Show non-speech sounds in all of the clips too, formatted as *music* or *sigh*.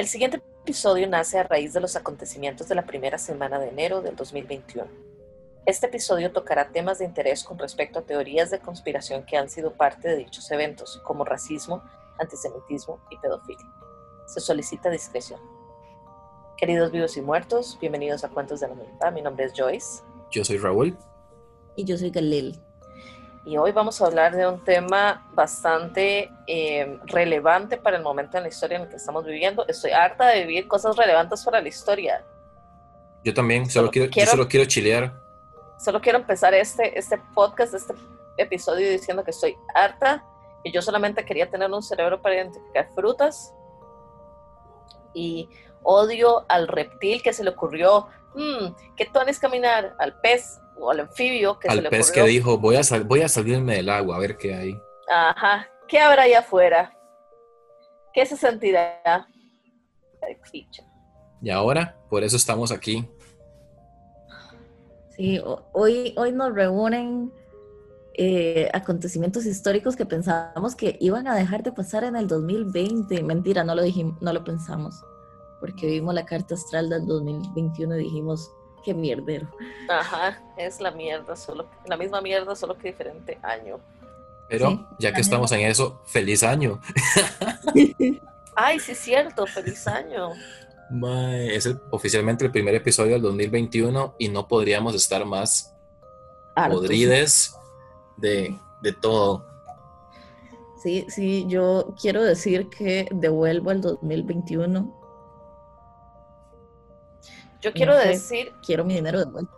El siguiente episodio nace a raíz de los acontecimientos de la primera semana de enero del 2021. Este episodio tocará temas de interés con respecto a teorías de conspiración que han sido parte de dichos eventos, como racismo, antisemitismo y pedofilia. Se solicita discreción. Queridos vivos y muertos, bienvenidos a Cuentos de la Mitad. Mi nombre es Joyce. Yo soy Raúl. Y yo soy Galil. Y hoy vamos a hablar de un tema bastante eh, relevante para el momento en la historia en el que estamos viviendo. Estoy harta de vivir cosas relevantes para la historia. Yo también, solo, quiero, yo solo quiero chilear. Solo quiero empezar este, este podcast, este episodio diciendo que estoy harta y yo solamente quería tener un cerebro para identificar frutas y odio al reptil que se le ocurrió, mmm, ¿qué tones caminar? Al pez o al anfibio que al se pez que dijo, voy a, voy a salirme del agua a ver qué hay. Ajá, ¿qué habrá allá afuera? ¿Qué se sentirá? Y ahora, por eso estamos aquí. Sí, hoy, hoy nos reúnen eh, acontecimientos históricos que pensábamos que iban a dejar de pasar en el 2020. Mentira, no lo dijimos, no lo pensamos, porque vimos la carta astral del 2021 y dijimos, qué mierdero. Ajá, es la mierda, solo la misma mierda, solo que diferente año. Pero ya que estamos en eso, feliz año. *laughs* Ay, sí es cierto, feliz año. es oficialmente el primer episodio del 2021 y no podríamos estar más podrides de, de todo. Sí, sí, yo quiero decir que devuelvo el 2021. Yo quiero decir... Quiero mi dinero de vuelta.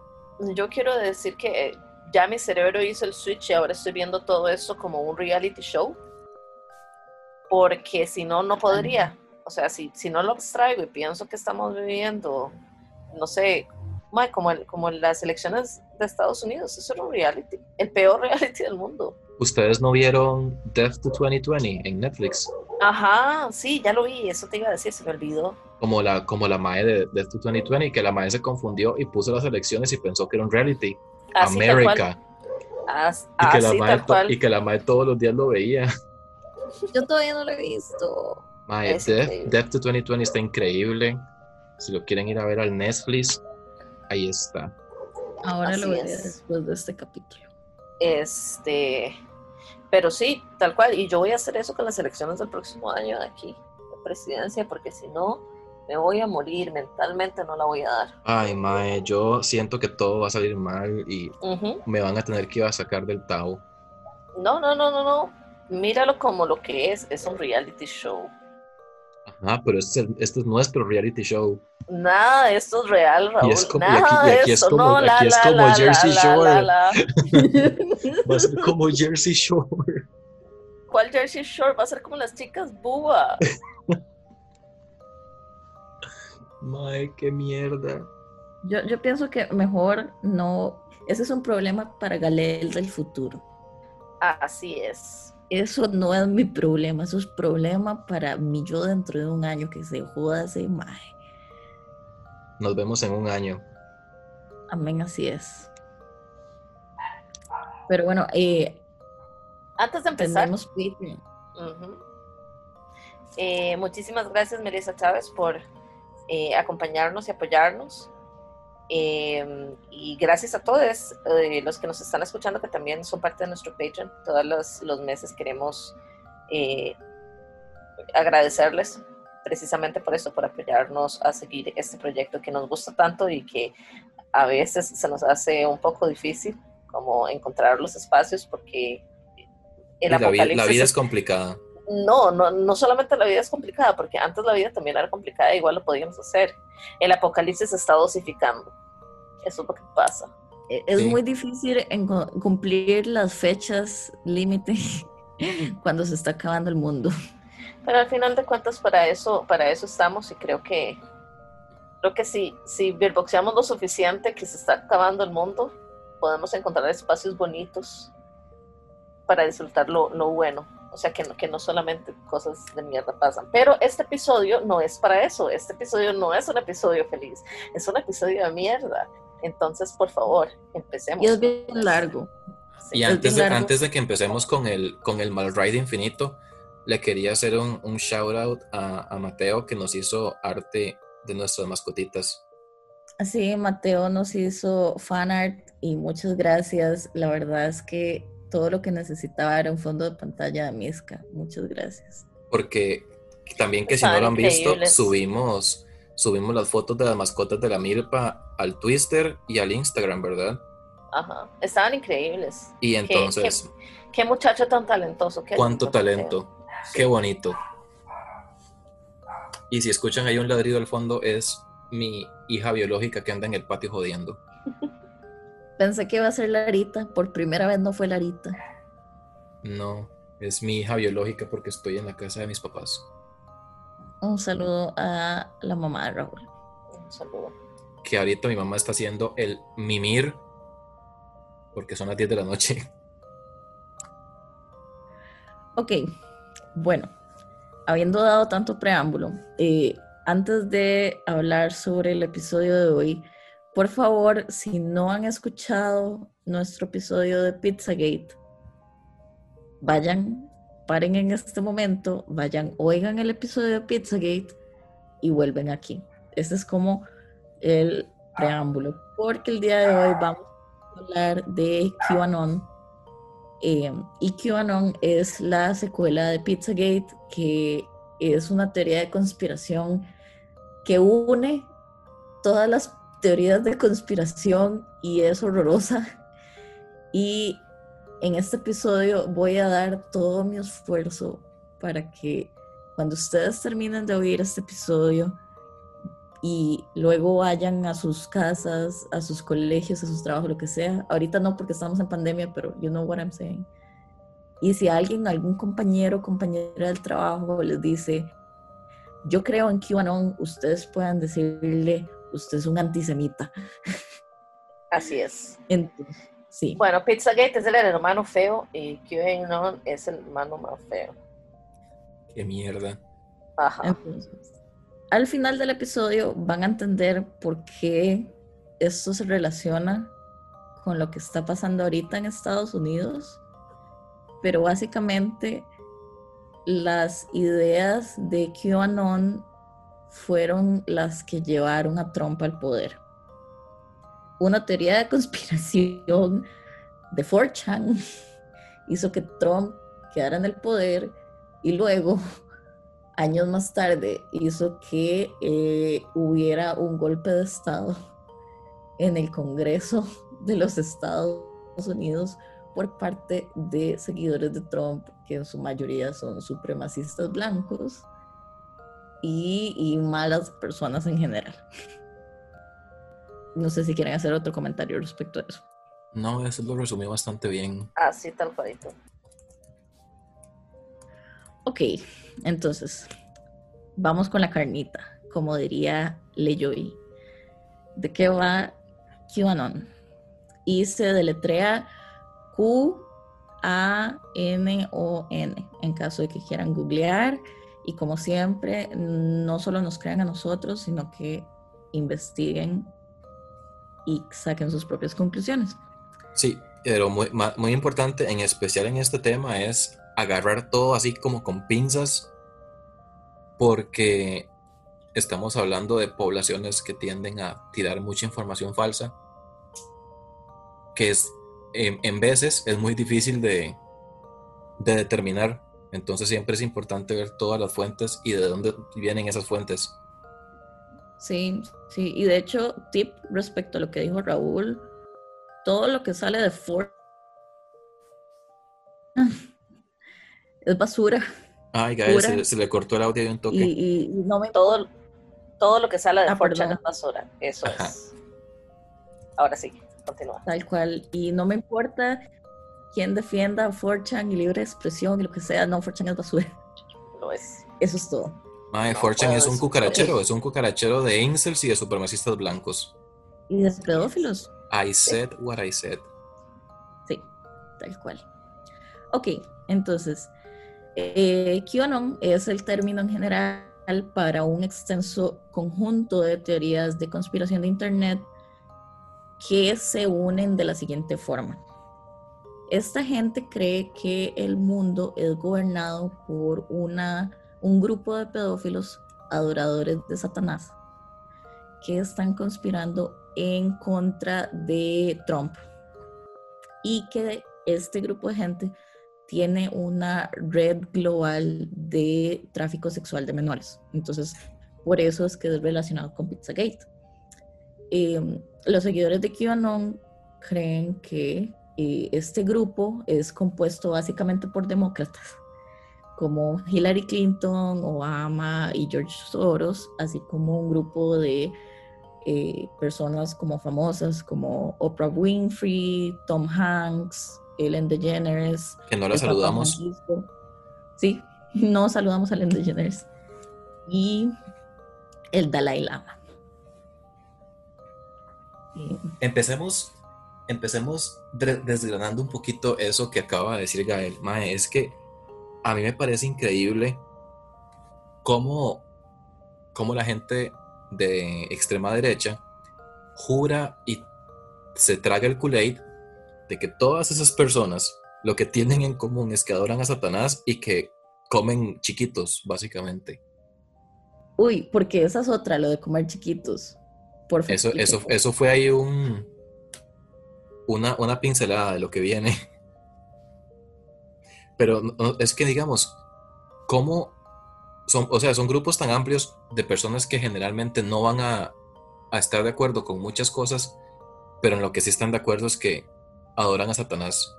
Yo quiero decir que ya mi cerebro hizo el switch y ahora estoy viendo todo eso como un reality show. Porque si no, no podría. O sea, si, si no lo extraigo y pienso que estamos viviendo, no sé, como, como las elecciones de Estados Unidos, eso era un reality, el peor *laughs* reality del mundo. ¿Ustedes no vieron Death to 2020 en Netflix? Ajá, sí, ya lo vi, eso te iba a decir, se me olvidó. Como la, como la mae de Death to 2020, que la mae se confundió y puso las elecciones y pensó que era un reality. América. y, que la mae, y que la mae todos los días lo veía. Yo todavía no lo he visto. Mae, Death, Death to 2020 está increíble. Si lo quieren ir a ver al Netflix, ahí está. Ahora lo veré después de este capítulo. Este, pero sí, tal cual. Y yo voy a hacer eso con las elecciones del próximo año de aquí, de presidencia, porque si no, me voy a morir mentalmente, no la voy a dar. Ay, mae, yo siento que todo va a salir mal y me van a tener que ir a sacar del Tao. No, no, no, no, no. Míralo como lo que es, es un reality show. Ajá, pero este, este es nuestro reality show. Nada esto es real, Raúl. Y es como, Nada aquí, aquí es como, no, aquí es como Jersey Shore. *laughs* Va a ser como Jersey Shore. ¿Cuál Jersey Shore? Va a ser como las chicas búa. *laughs* Mae, qué mierda. Yo, yo pienso que mejor no. Ese es un problema para Galel del futuro. Así es eso no es mi problema, eso es problema para mí yo dentro de un año que se joda ese imagen. Nos vemos en un año. Amén, así es. Pero bueno, eh, antes de empezar, eh, muchísimas gracias, Melissa Chávez, por eh, acompañarnos y apoyarnos. Em, y gracias a todos eh, los que nos están escuchando, que también son parte de nuestro Patreon. Todos los, los meses queremos eh, agradecerles precisamente por eso, por apoyarnos a seguir este proyecto que nos gusta tanto y que a veces se nos hace un poco difícil como encontrar los espacios porque el la, apocalipsis la vida es complicada. No, no, no solamente la vida es complicada, porque antes la vida también era complicada, igual lo podíamos hacer. El apocalipsis se está dosificando. Eso es lo que pasa. E, es muy difícil cumplir las fechas límite *laughs* cuando se está acabando el mundo. Pero al final de cuentas para eso, para eso estamos y creo que creo que si, si beatboxeamos lo suficiente que se está acabando el mundo, podemos encontrar espacios bonitos para disfrutar lo, lo bueno. O sea, que no, que no solamente cosas de mierda pasan. Pero este episodio no es para eso. Este episodio no es un episodio feliz. Es un episodio de mierda. Entonces, por favor, empecemos. Y es bien largo. y antes de, antes de que empecemos con el, con el mal ride infinito, le quería hacer un, un shout out a, a, Mateo que nos hizo arte de nuestras mascotitas. Sí, Mateo nos hizo fan art y muchas gracias. La verdad es que todo lo que necesitaba era un fondo de pantalla de Miska. Muchas gracias. Porque también que si no lo han visto, subimos, subimos las fotos de las mascotas de la Milpa al Twitter y al Instagram, ¿verdad? Ajá, estaban increíbles. Y entonces... Qué, muchacho tan talentoso. cuánto talento. Qué bonito. Y si escuchan ahí un ladrido al fondo, es mi hija biológica que anda en el patio jodiendo. *laughs* Pensé que iba a ser Larita. Por primera vez no fue Larita. No, es mi hija biológica porque estoy en la casa de mis papás. Un saludo a la mamá de Raúl. Un saludo. Que ahorita mi mamá está haciendo el mimir porque son las 10 de la noche. Ok, bueno, habiendo dado tanto preámbulo, eh, antes de hablar sobre el episodio de hoy, por favor, si no han escuchado nuestro episodio de Pizzagate, vayan, paren en este momento, vayan, oigan el episodio de Pizzagate y vuelven aquí. Este es como el preámbulo, porque el día de hoy vamos a hablar de QAnon eh, y QAnon es la secuela de Pizzagate, que es una teoría de conspiración que une todas las teorías de conspiración y es horrorosa. *laughs* Y en este episodio voy a dar todo mi esfuerzo para que cuando ustedes terminen de oír este episodio, y luego vayan a sus casas, a sus colegios, a sus trabajos, lo que sea. Ahorita no porque estamos en pandemia, pero you know what I'm saying. Y si alguien, algún compañero o compañera del trabajo les dice, yo creo en QAnon, ustedes puedan decirle, usted es un antisemita. *laughs* Así es. Sí. Bueno, Pizzagate es el hermano feo y QAnon es el hermano más feo. Qué mierda. Ajá. Entonces, al final del episodio van a entender por qué esto se relaciona con lo que está pasando ahorita en Estados Unidos, pero básicamente las ideas de QAnon fueron las que llevaron a Trump al poder. Una teoría de conspiración de 4chan hizo que Trump quedara en el poder y luego *laughs* años más tarde hizo que eh, hubiera un golpe de Estado en el Congreso de los Estados Unidos por parte de seguidores de Trump, que en su mayoría son supremacistas blancos y, malas personas en general. *laughs* No sé si quieren hacer otro comentario respecto a eso. No, eso lo resumió bastante bien. Así ah, tal cual. Ok, entonces, vamos con la carnita, como diría Leyoy. ¿De qué va QAnon? Y se deletrea Q-A-N-O-N, en caso de que quieran googlear. Y como siempre, no solo nos crean a nosotros, sino que investiguen y saquen sus propias conclusiones. Sí, pero muy, muy importante, en especial en este tema, es agarrar todo así como con pinzas, porque estamos hablando de poblaciones que tienden a tirar mucha información falsa, que es en, veces es muy difícil de, de determinar. Entonces siempre es importante ver todas las fuentes y de dónde vienen esas fuentes. Sí, sí, y de hecho, tip respecto a lo que dijo Raúl, todo lo que sale de Ford *laughs* es basura. Ay, se, le cortó el audio de un toque. Y, no me... todo, todo lo que sale de ah, es basura. Eso es. Ahora sí, continúa. Tal cual. Y no me importa quién defienda 4chan y libre expresión y lo que sea. No, 4chan es basura. Lo es. Eso es todo. Ay, 4chan es un cucarachero. Es un cucarachero de incels y de supremacistas blancos. Y de pedófilos. I said what I said. Sí, tal cual. Ok, entonces, eh, QAnon es el término en general para un extenso conjunto de teorías de conspiración de Internet que se unen de la siguiente forma. esta gente cree que el mundo es gobernado por una, un grupo de pedófilos adoradores de Satanás que están conspirando en contra de Trump y que este grupo de gente tiene una red global de tráfico sexual de menores. Entonces, por eso es que es relacionado con Pizzagate. Eh, los seguidores de QAnon creen que eh, este grupo es compuesto básicamente por demócratas, como Hillary Clinton, Obama y George Soros, así como un grupo de eh, personas como famosas como Oprah Winfrey, Tom Hanks, Ellen DeGeneres. Que no la saludamos. Sí, no saludamos a Ellen DeGeneres. Y el Dalai Lama. Empecemos, empecemos desgranando un poquito eso que acaba de decir Gael. Mae, es que a mí me parece increíble cómo, cómo la gente de extrema derecha jura y se traga el kool de que todas esas personas lo que tienen en común es que adoran a Satanás y que comen chiquitos, básicamente. Uy, porque esa es otra, lo de comer chiquitos. Por eso, eso, eso fue ahí un una, una pincelada de lo que viene. Pero es que digamos, ¿cómo son, o sea, son grupos tan amplios de personas que generalmente no van a, a estar de acuerdo con muchas cosas, pero en lo que sí están de acuerdo es que adoran a Satanás.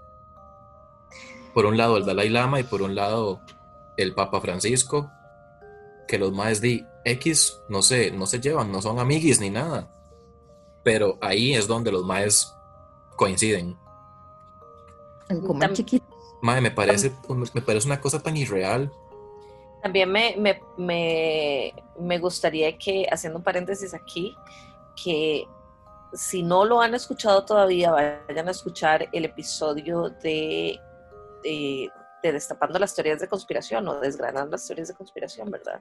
Por un lado el Dalai Lama y por un lado el Papa Francisco, que los más de X no sé, no se llevan, no son amiguis ni nada. Pero ahí es donde los maes coinciden. En comer chiquitos. Mae, me parece, me parece una cosa tan irreal. También me, me, gustaría que, haciendo un paréntesis aquí, que si no lo han escuchado todavía, vayan a escuchar el episodio de, de, Destapando las teorías de conspiración o Desgranando las teorías de conspiración, ¿verdad?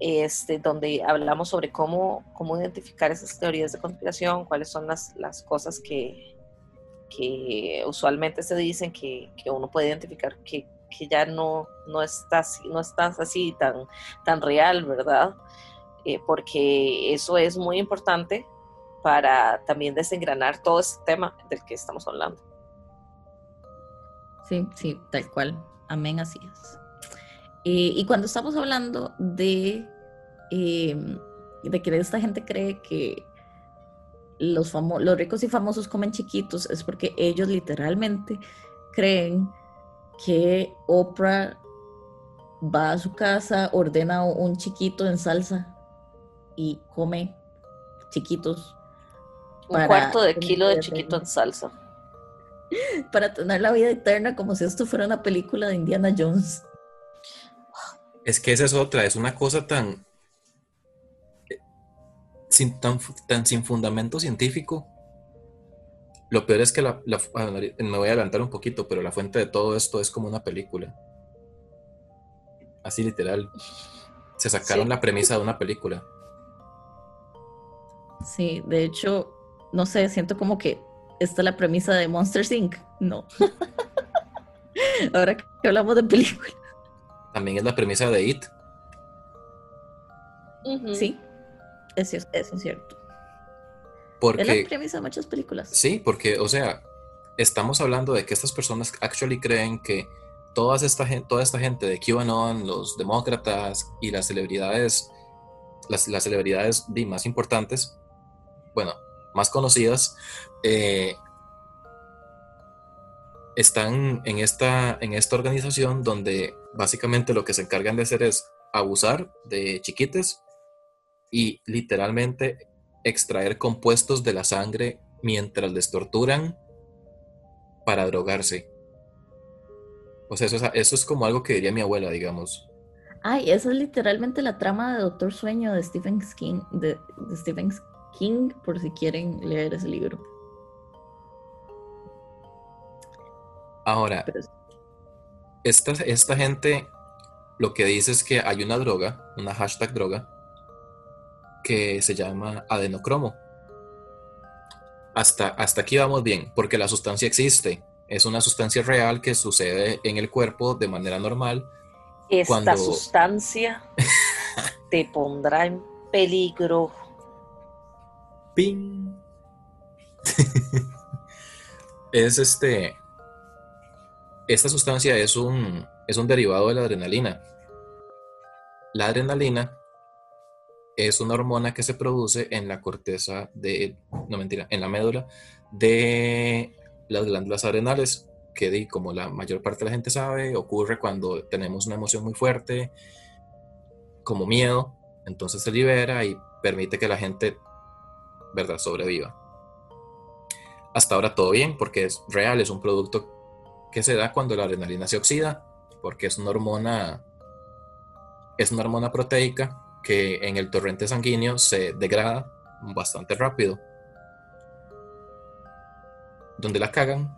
este, donde hablamos sobre cómo, cómo identificar esas teorías de conspiración, cuáles son las, las cosas que, que usualmente se dicen que, que uno puede identificar que, que ya no, no, está, no está así tan, tan real, ¿verdad? Eh, porque eso es muy importante para también desengranar todo este tema del que estamos hablando. Sí, sí, tal cual. Amén, así es. Eh, y cuando estamos hablando de, em, de que esta gente cree que los, los ricos y famosos comen chiquitos, es porque ellos literalmente creen que Oprah va a su casa, ordena un chiquito en salsa y come chiquitos. Un cuarto de kilo de chiquito en salsa. *laughs* Para tener la vida eterna como si esto fuera una película de Indiana Jones. Es que esa es otra, es una cosa tan, sin, tan, sin fundamento científico. Lo peor es que la, me voy a adelantar un poquito, pero la fuente de todo esto es como una película. Así literal. Se sacaron la premisa de una película. Sí, de hecho, no sé, siento como que esta es la premisa de Monster Inc. No. *laughs* Ahora que hablamos de películas. También es la premisa de It. Sí, eso, es cierto. Porque, es la premisa de muchas películas. Sí, porque, o sea, estamos hablando de que estas personas actually creen que toda esta gente, toda esta gente de QAnon, los demócratas y las celebridades, las, celebridades más importantes, bueno, más conocidas, eh, están en esta, en esta organización donde básicamente lo que se encargan de hacer es abusar de chiquites y literalmente extraer compuestos de la sangre mientras les torturan para drogarse. O sea, eso es, como algo que diría mi abuela, digamos. Ay, esa es literalmente la trama de Doctor Sueño de Stephen King, de Stephen King, por si quieren leer ese libro. Ahora, esta, esta gente lo que dice es que hay una droga, una hashtag droga, que se llama adenocromo. Hasta, hasta aquí vamos bien, porque la sustancia existe. Es una sustancia real que sucede en el cuerpo de manera normal. Esta sustancia *laughs* te pondrá en peligro. ¡Ping! *laughs* es este. Esta sustancia es un, es un derivado de la adrenalina. La adrenalina es una hormona que se produce en la corteza de, no mentira, en la médula de las glándulas adrenales, que como la mayor parte de la gente sabe, ocurre cuando tenemos una emoción muy fuerte, como miedo, entonces se libera y permite que la gente, ¿verdad?, sobreviva. Hasta ahora todo bien, porque es real, es un producto que se da cuando la adrenalina se oxida, porque es una hormona, es una hormona proteica que en el torrente sanguíneo se degrada bastante rápido. Donde la cagan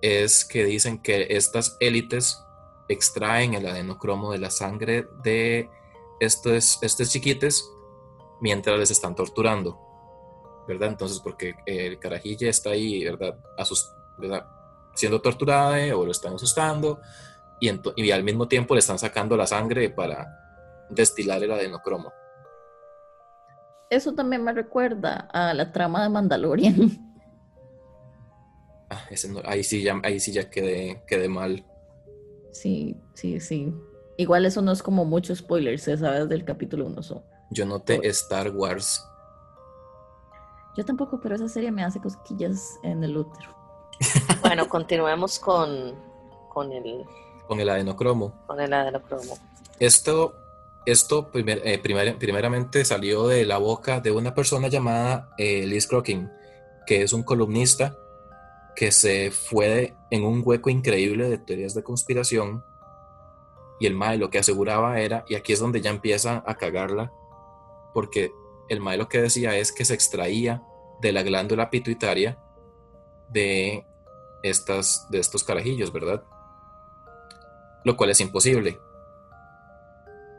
es que dicen que estas élites extraen el adenocromo de la sangre de estos, estos chiquites mientras les están torturando. ¿Verdad? Entonces, porque el carajilla está ahí, ¿verdad? ¿verdad? Siendo torturado o lo están asustando y, y al mismo tiempo le están sacando la sangre para destilar el adenocromo. Eso también me recuerda a la trama de Mandalorian. *laughs* Ah, ahí sí ya, ahí sí ya quedé, quedé mal. Sí, sí, sí. Igual eso no es como mucho spoilers, se sabe del capítulo 1. Yo noté Star Wars. Yo tampoco, pero esa serie me hace cosquillas en el útero. *laughs* bueno, continuemos con, con el... Con el adenocromo. Con el adenocromo. Esto esto eh, primeramente salió de la boca de una persona llamada eh, Liz Crokin, que es un columnista que se fue en un hueco increíble de teorías de conspiración. Y el Mae lo que aseguraba era, y aquí es donde ya empieza a cagarla, porque el Mae lo que decía es que se extraía de la glándula pituitaria de, estas, de estos carajillos, ¿verdad? Lo cual es imposible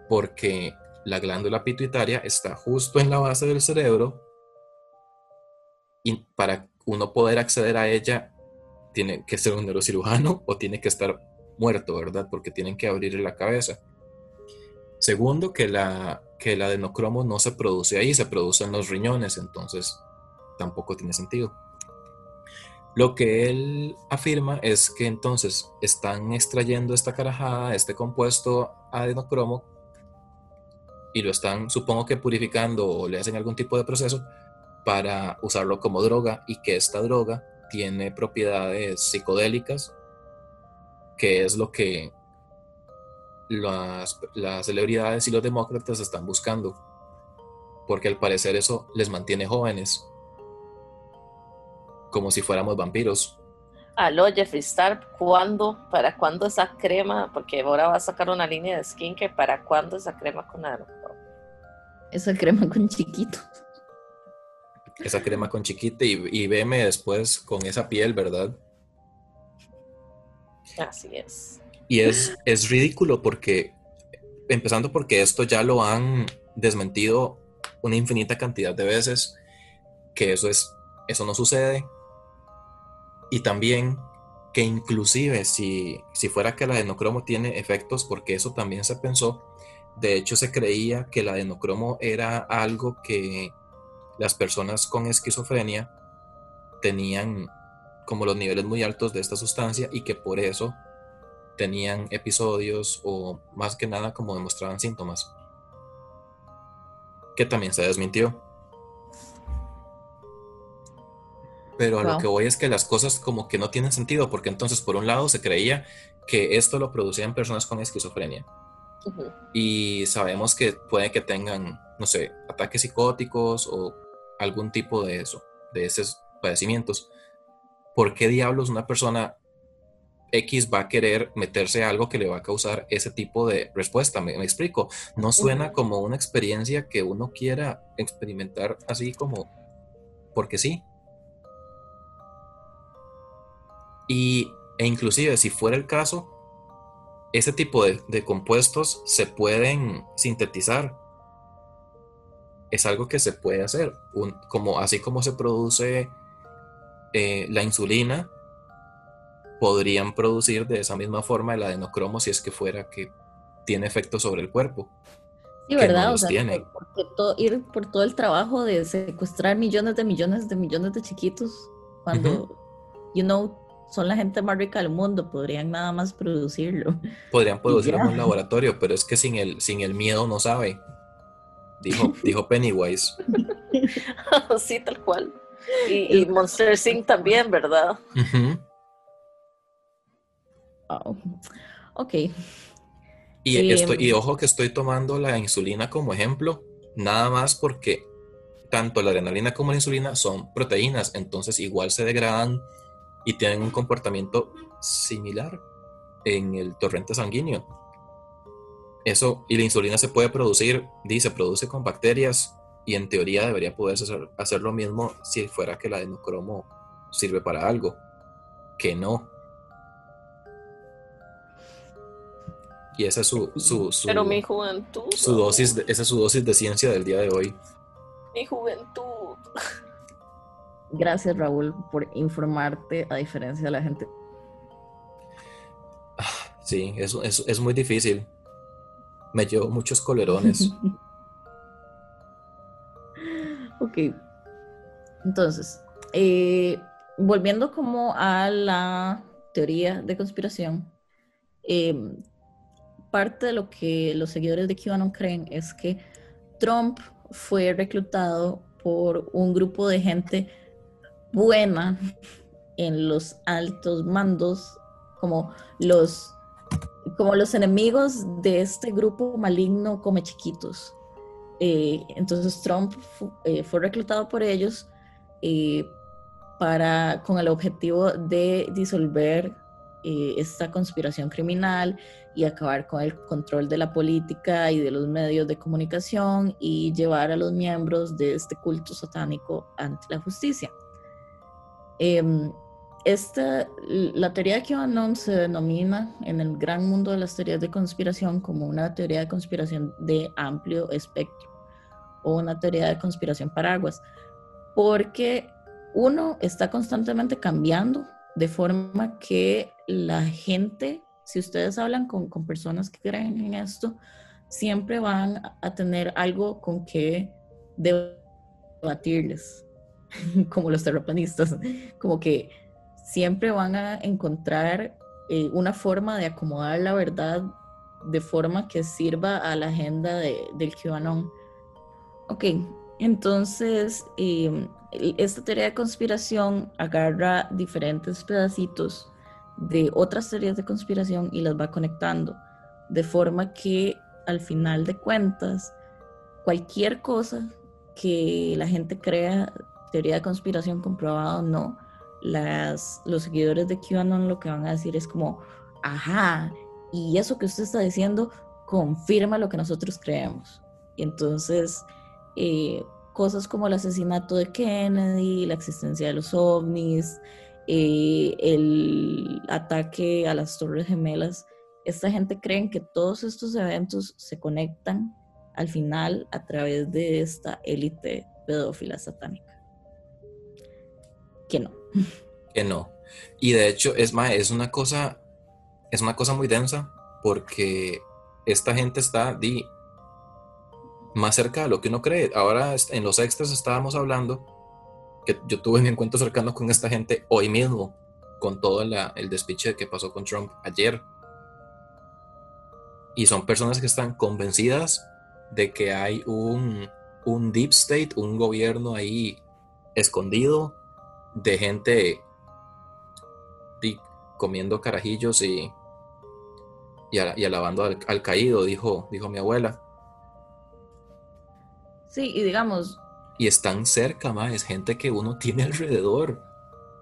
porque la glándula pituitaria está justo en la base del cerebro y para uno poder acceder a ella tiene que ser un neurocirujano o tiene que estar muerto, ¿verdad? Porque tienen que abrirle la cabeza. Segundo, que, la, que el adenocromo no se produce ahí, se produce en los riñones, entonces tampoco tiene sentido. Lo que él afirma es que entonces están extrayendo esta carajada, este compuesto adenocromo, y lo están, supongo que purificando o le hacen algún tipo de proceso para usarlo como droga y que esta droga tiene propiedades psicodélicas, que es lo que las, las celebridades y los demócratas están buscando, porque al parecer eso les mantiene jóvenes, como si fuéramos vampiros. Aló, Jeffree Star, ¿cuándo, para cuándo esa crema? Porque ahora va a sacar una línea de skin que para cuándo esa crema con aro. Esa crema con chiquito. Esa crema con chiquito y, y veme después con esa piel, ¿verdad? Así es. Y es, es ridículo porque, empezando porque esto ya lo han desmentido una infinita cantidad de veces, que eso es, eso no sucede. Y también que inclusive si, si fuera que el adenocromo tiene efectos, porque eso también se pensó, de hecho, se creía que el adenocromo era algo que las personas con esquizofrenia tenían como los niveles muy altos de esta sustancia y que por eso tenían episodios o más que nada como demostraban síntomas. Que también se desmintió. Pero a lo que voy es que las cosas como que no tienen sentido, porque entonces por un lado se creía que esto lo producían personas con esquizofrenia y sabemos que puede que tengan, no sé, ataques psicóticos o algún tipo de eso, de esos padecimientos. ¿Por qué diablos una persona X va a querer meterse a algo que le va a causar ese tipo de respuesta? Me, explico. No suena como una experiencia que uno quiera experimentar así como porque sí. Y, e inclusive si fuera el caso, ese tipo de, compuestos se pueden sintetizar. Es algo que se puede hacer. como, así como se produce eh, la insulina, podrían producir de esa misma forma el adenocromo si es que fuera que tiene efecto sobre el cuerpo. Sí, ¿verdad? o sea, por, ir por todo el trabajo de secuestrar millones de millones de millones de chiquitos cuando, you know, son la gente más rica del mundo, podrían nada más producirlo. *laughs* Podrían producirlo en un laboratorio, pero es que sin el, sin el miedo no sabe. Dijo, *laughs* dijo Pennywise. *laughs* sí, tal cual. Y, Monster Inc. también, ¿verdad? Ok. Y, estoy, y ojo que estoy tomando la insulina como ejemplo, nada más porque tanto la adrenalina como la insulina son proteínas, entonces igual se degradan y tienen un comportamiento similar en el torrente sanguíneo. Eso, y la insulina se puede producir, dice, produce con bacterias y en teoría debería poder hacer, lo mismo si fuera que la adenocromo sirve para algo, que no. Y esa es su, su, Pero mi juventud. Su dosis esa es su dosis de ciencia del día de hoy. Mi juventud. *laughs* Gracias, Raúl, por informarte a diferencia de la gente. Sí, eso, es muy difícil. Me llevo muchos colerones. *laughs* ok. Entonces, eh, volviendo como a la teoría de conspiración, eh, parte de lo que los seguidores de QAnon creen es que Trump fue reclutado por un grupo de gente buena en los altos mandos, como los, como los enemigos de este grupo maligno come chiquitos. Eh, entonces Trump eh, fue reclutado por ellos eh, para, con el objetivo de disolver esta conspiración criminal y acabar con el control de la política y de los medios de comunicación y llevar a los miembros de este culto satánico ante la justicia. Em, esta, la teoría de QAnon se denomina en el gran mundo de las teorías de conspiración como una teoría de conspiración de amplio espectro o una teoría de conspiración paraguas, porque uno está constantemente cambiando de forma que la gente, si ustedes hablan con, con personas que creen en esto, siempre van a tener algo con que debatirles. *laughs* como los terraplanistas, como que siempre van a encontrar eh, una forma de acomodar la verdad de forma que sirva a la agenda de, del QAnon. Ok, entonces em, esta teoría de conspiración agarra diferentes pedacitos de otras teorías de conspiración y las va conectando, de forma que al final de cuentas, cualquier cosa que la gente crea teoría de conspiración comprobado no, las, los seguidores de QAnon lo que van a decir es como, ajá, y eso que usted está diciendo confirma lo que nosotros creemos. Y entonces, eh, cosas como el asesinato de Kennedy, la existencia de los ovnis, eh, el ataque a las Torres Gemelas, esta gente cree que todos estos eventos se conectan al final a través de esta élite pedófila satánica que no. Que no. Y de hecho, es más, es una cosa, es una cosa muy densa porque esta gente está di, más cerca de lo que uno cree. Ahora en los extras estábamos hablando que yo tuve un encuentro cercano con esta gente hoy mismo, con todo el despiche que pasó con Trump ayer. Y son personas que están convencidas de que hay un, un deep state, un gobierno ahí escondido de gente comiendo carajillos y, y, alabando al, caído, dijo, dijo mi abuela. Sí, y digamos... Y están cerca, más, es gente que uno tiene alrededor.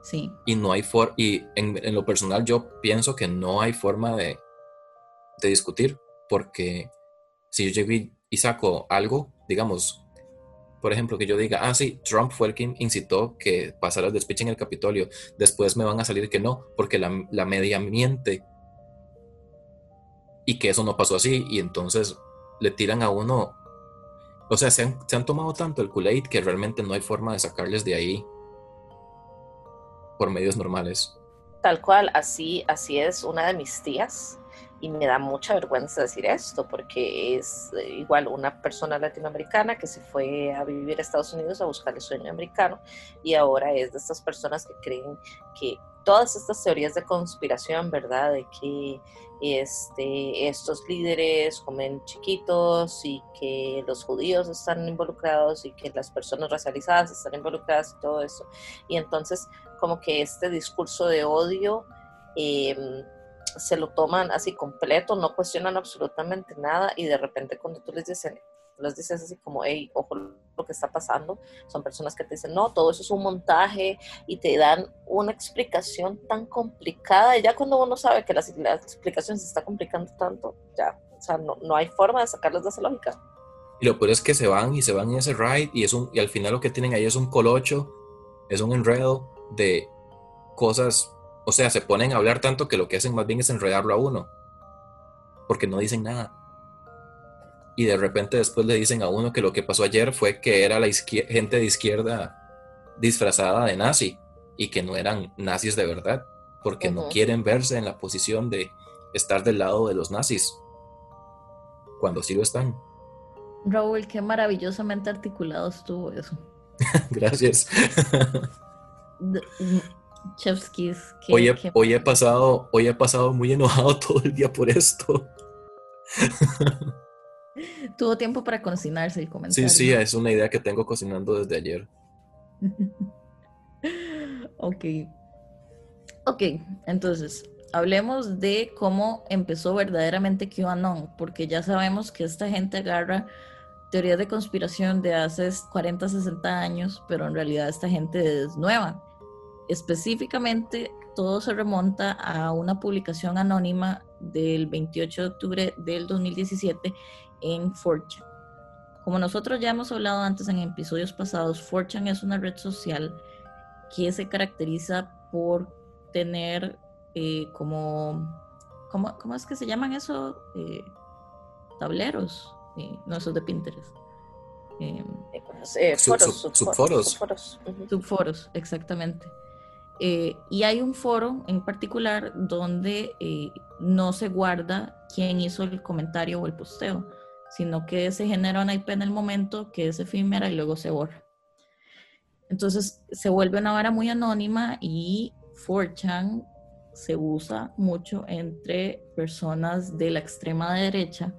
Sí. Y no hay forma, y en, lo personal yo pienso que no hay forma de, de discutir, porque si yo llego y saco algo, digamos, por ejemplo, que yo diga, ah, sí, Trump fue el que incitó que pasara el despiche en el Capitolio, después me van a salir que no, porque la, media miente y que eso no pasó así, y entonces le tiran a uno, o sea, se han, tomado tanto el Kool-Aid que realmente no hay forma de sacarles de ahí por medios normales. Tal cual, así, así es una de mis tías y me da mucha vergüenza decir esto porque es eh, igual una persona latinoamericana que se fue a vivir a Estados Unidos a buscar el sueño americano y ahora es de estas personas que creen que todas estas teorías de conspiración, ¿verdad? De que este, estos líderes comen chiquitos y que los judíos están involucrados y que las personas racializadas están involucradas y todo eso. Y entonces como que este discurso de odio... Eh, se lo toman así completo, no cuestionan absolutamente nada y de repente cuando tú les dices, les dices así como, hey, ojo lo que está pasando, son personas que te dicen, no, todo eso es un montaje y te dan una explicación tan complicada y ya cuando uno sabe que la, explicación se está complicando tanto, ya, o sea, no, no hay forma de sacarles de esa lógica. Y lo peor es que se van y se van en ese ride y, es un, y al final lo que tienen ahí es un colocho, es un enredo de cosas o sea, se ponen a hablar tanto que lo que hacen más bien es enredarlo a uno. Porque no dicen nada. Y de repente después le dicen a uno que lo que pasó ayer fue que era la gente de izquierda disfrazada de nazi y que no eran nazis de verdad, porque no quieren verse en la posición de estar del lado de los nazis, cuando sí lo están. Raúl, qué maravillosamente articulado estuvo eso. *laughs* Gracias. Hoy, he, pasado, hoy he pasado muy enojado *laughs* todo el día por esto. Tuvo tiempo para cocinarse el comentario. Sí, sí, es una idea que tengo cocinando desde ayer. *laughs* ok. Ok, entonces, hablemos de cómo empezó verdaderamente QAnon, porque ya sabemos que esta gente agarra teorías de conspiración de hace 40, 60 años, pero en realidad esta gente es nueva específicamente todo se remonta a una publicación anónima del 28 de octubre del 2017 en Fortune. Como nosotros ya hemos hablado antes en episodios pasados, Fortune es una red social que se caracteriza por tener eh, como, ¿cómo, ¿cómo, es que se llaman eso? Eh, tableros, eh, no esos de Pinterest. foros, subforos. Subforos, exactamente. Eh, y hay un foro en particular donde eh, no se guarda quién hizo el comentario o el posteo, sino que se genera una IP en el momento que es efímera y luego se borra. Entonces se vuelve una vara muy anónima y 4chan se usa mucho entre personas de la extrema derecha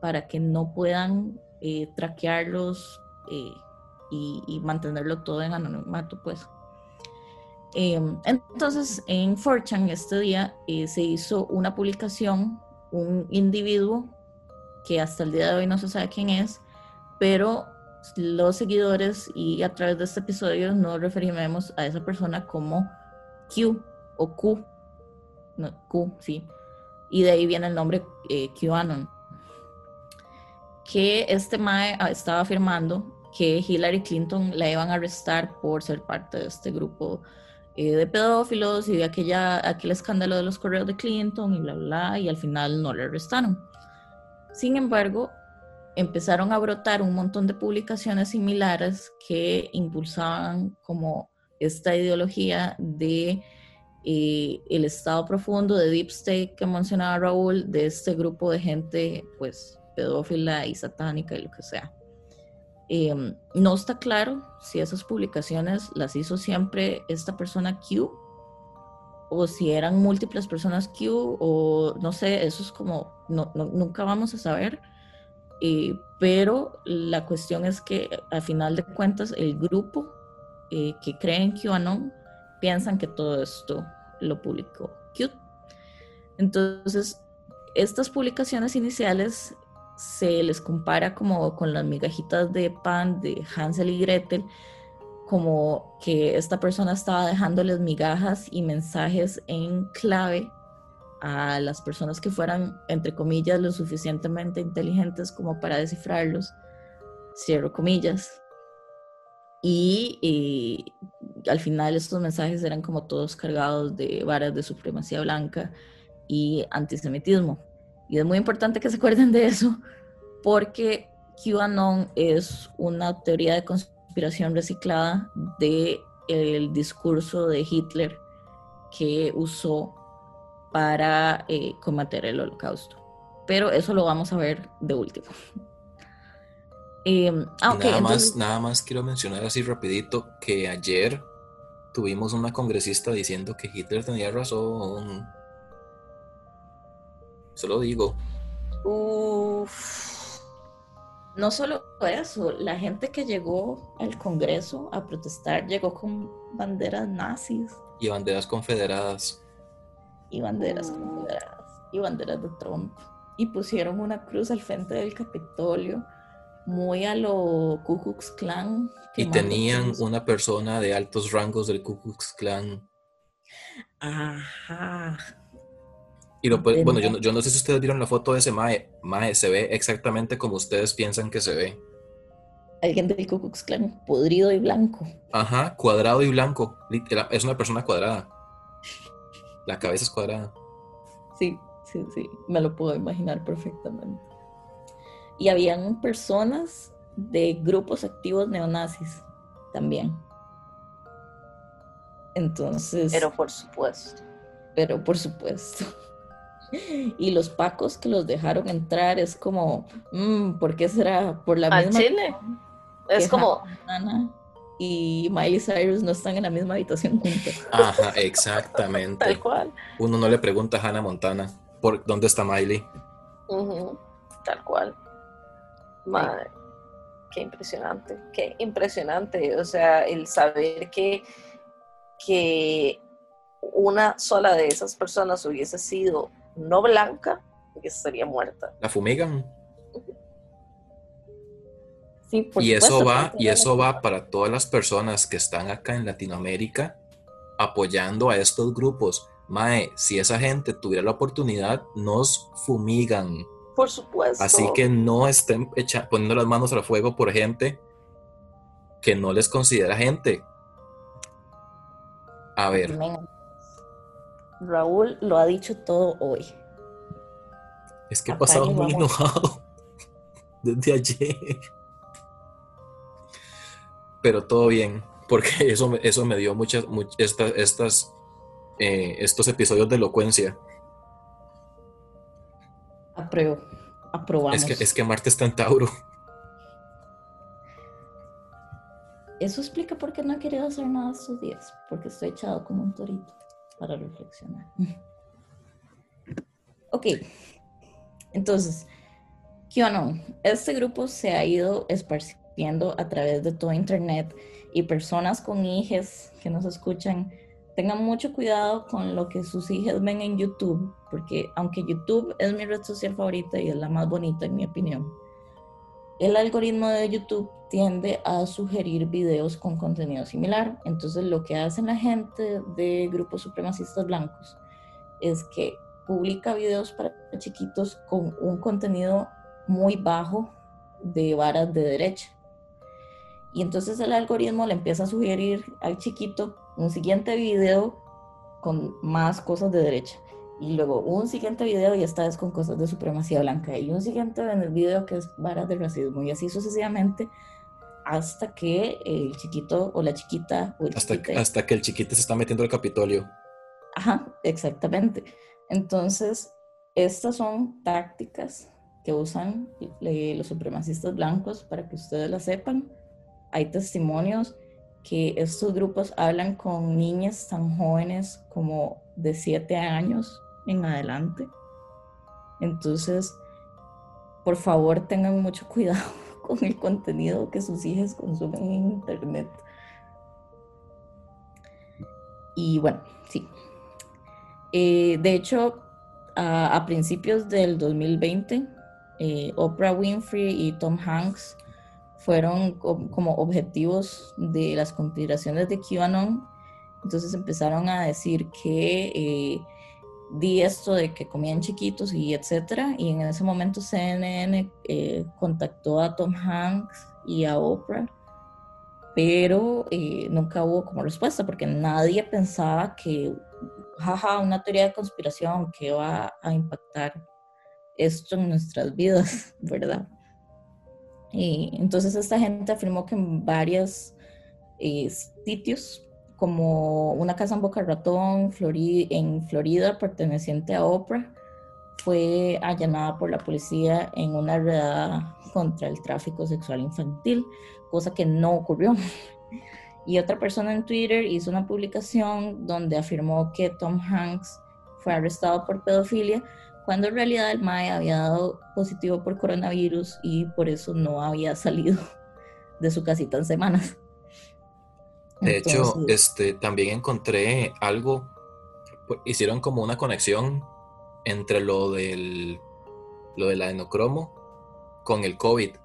para que no puedan eh, traquearlos y, y mantenerlo todo en anonimato, pues. Em, entonces, en Fortune este día eh, se hizo una publicación, un individuo que hasta el día de hoy no se sabe quién es, pero los seguidores y a través de este episodio nos referimos a esa persona como Q o Q, Q, sí, y de ahí viene el nombre eh, QAnon, que este MAE ah, estaba afirmando que Hillary Clinton la iban a arrestar por ser parte de este grupo eh, de pedófilos y de aquella, aquel escándalo de los correos de Clinton y bla, bla, y al final no le arrestaron. Sin embargo, empezaron a brotar un montón de publicaciones similares que impulsaban como esta ideología de eh, el estado profundo de Deep State que mencionaba Raúl, de este grupo de gente pues pedófila y satánica y lo que sea. Em, no está claro si esas publicaciones las hizo siempre esta persona Q o si eran múltiples personas Q o no sé, eso es como, no, nunca vamos a saber. Pero la cuestión es que al final de cuentas el grupo eh, que cree en QAnon piensan que todo esto lo publicó Q. Entonces, estas publicaciones iniciales se les compara como con las migajitas de pan de Hansel y Gretel, como que esta persona estaba dejándoles migajas y mensajes en clave a las personas que fueran, entre comillas, lo suficientemente inteligentes como para descifrarlos, cierro comillas. Y, y, al final estos mensajes eran como todos cargados de varas de supremacía blanca y antisemitismo. Y es muy importante que se acuerden de eso, porque QAnon es una teoría de conspiración reciclada del el discurso de Hitler, que usó para eh, combatir el holocausto. Pero eso lo vamos a ver de último. *laughs* Em, ah, nada, más, nada más quiero mencionar así rapidito que ayer tuvimos una congresista diciendo que Hitler tenía razón. Se lo digo. No solo eso, la gente que llegó al Congreso a protestar llegó con banderas nazis. Y banderas confederadas. Y banderas confederadas. Y banderas de Trump. Y pusieron una cruz al frente del Capitolio muy a lo Ku Klux Klan. Y tenían una persona de altos rangos del Ku Klux Klan. Ajá. Y lo bueno, yo, yo, no sé si ustedes vieron la foto de ese Mae. Mae se ve exactamente como ustedes piensan que se ve. Alguien del Ku Klux Klan, podrido y blanco. Ajá, cuadrado y blanco. Es una persona cuadrada. La cabeza es cuadrada. Sí, sí, sí. Me lo puedo imaginar perfectamente y habían personas de grupos activos neonazis también. Entonces. Pero por supuesto. Pero por supuesto. Y los pacos que los dejaron entrar es como, mm, ¿por qué será? Por la Al Chile. Es como. y Miley Cyrus no están en la misma habitación juntos. Ajá, *laughs* exactamente. Tal cual. Uno no le pregunta a Hannah Montana por dónde está Miley. Tal cual. Madre, qué impresionante, qué impresionante. O sea, el saber que, que una sola de esas personas hubiese sido no blanca, que estaría muerta. La fumigan. Sí, y eso va, y eso va para todas las personas que están acá en Latinoamérica apoyando a estos grupos. Mae, si esa gente tuviera la oportunidad, nos fumigan. Por supuesto. Así que no estén poniendo las manos al fuego por gente que no les considera gente. A ver. Raúl lo ha dicho todo hoy. Es que he pasado muy enojado *laughs* desde ayer. Pero todo bien, porque *laughs* eso, eso me dio muchas, estas, estas eh, estos episodios de elocuencia. Apruebo. Aprobamos. Es que, es que Marte está en Tauro. Eso explica por qué no he querido hacer nada estos días. Porque estoy echado como un torito para reflexionar. *laughs* ok. Entonces, QAnon. Este grupo se ha ido esparciendo a través de todo Internet y personas con hijos que nos escuchan tengan mucho cuidado con lo que sus hijas ven en YouTube, porque aunque YouTube es mi red social favorita y es la más bonita en mi opinión, el algoritmo de YouTube tiende a sugerir videos con contenido similar. Entonces lo que hacen la gente de grupos supremacistas blancos es que publica videos para chiquitos con un contenido muy bajo de varas de derecha. Y entonces el algoritmo le empieza a sugerir al chiquito un siguiente video con más cosas de derecha. Y luego un siguiente video y esta vez con cosas de supremacía blanca. Y un siguiente en el video que es varas de racismo. Y así sucesivamente hasta que el chiquito o la chiquita... hasta, hasta que el chiquito se está metiendo al Capitolio. Ajá, exactamente. Entonces, estas son tácticas que usan los supremacistas blancos para que ustedes la sepan. Hay testimonios que estos grupos hablan con niñas tan jóvenes como de 7 años en adelante. Entonces, por favor, tengan mucho *laughs* cuidado con el contenido que sus hijas consumen en Internet. Y bueno, sí. Eh, de hecho, a, principios del 2020, eh, Oprah Winfrey y Tom Hanks fueron como objetivos de las conspiraciones de QAnon. Entonces empezaron a decir que eh, di esto de que comían chiquitos y etcétera. Y en ese momento CNN eh, contactó a Tom Hanks y a Oprah, pero eh, nunca hubo como respuesta porque nadie pensaba que, jaja, una teoría de conspiración que va a impactar esto en nuestras vidas, *laughs* ¿verdad? Y entonces esta gente afirmó que en varios eh, sitios como una casa en Boca Ratón, en Florida, perteneciente a Oprah, fue allanada por la policía en una redada contra el tráfico sexual infantil, cosa que no ocurrió. *laughs* Y otra persona en Twitter hizo una publicación donde afirmó que Tom Hanks fue arrestado por pedofilia, cuando en realidad el MAE había dado positivo por coronavirus y por eso no había salido *laughs* de su casita en semanas. De hecho, este, también encontré algo, pues, hicieron como una conexión entre lo del, lo del adenocromo con el COVID.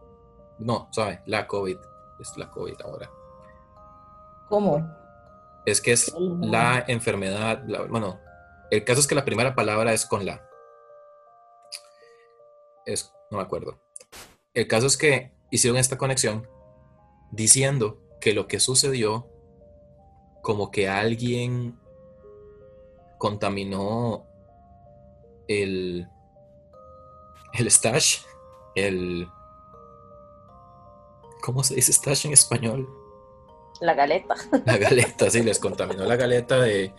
No, ¿sabes? La COVID. Es la COVID ahora. ¿Cómo? Es que es la enfermedad, bueno, el caso es que la primera palabra es con la. Es, no me acuerdo. El caso es que hicieron esta conexión diciendo que lo que sucedió, como que alguien contaminó el, el stash, el... ¿Cómo se dice stash en español? La galeta. *laughs* La galeta, sí, les contaminó la galeta de,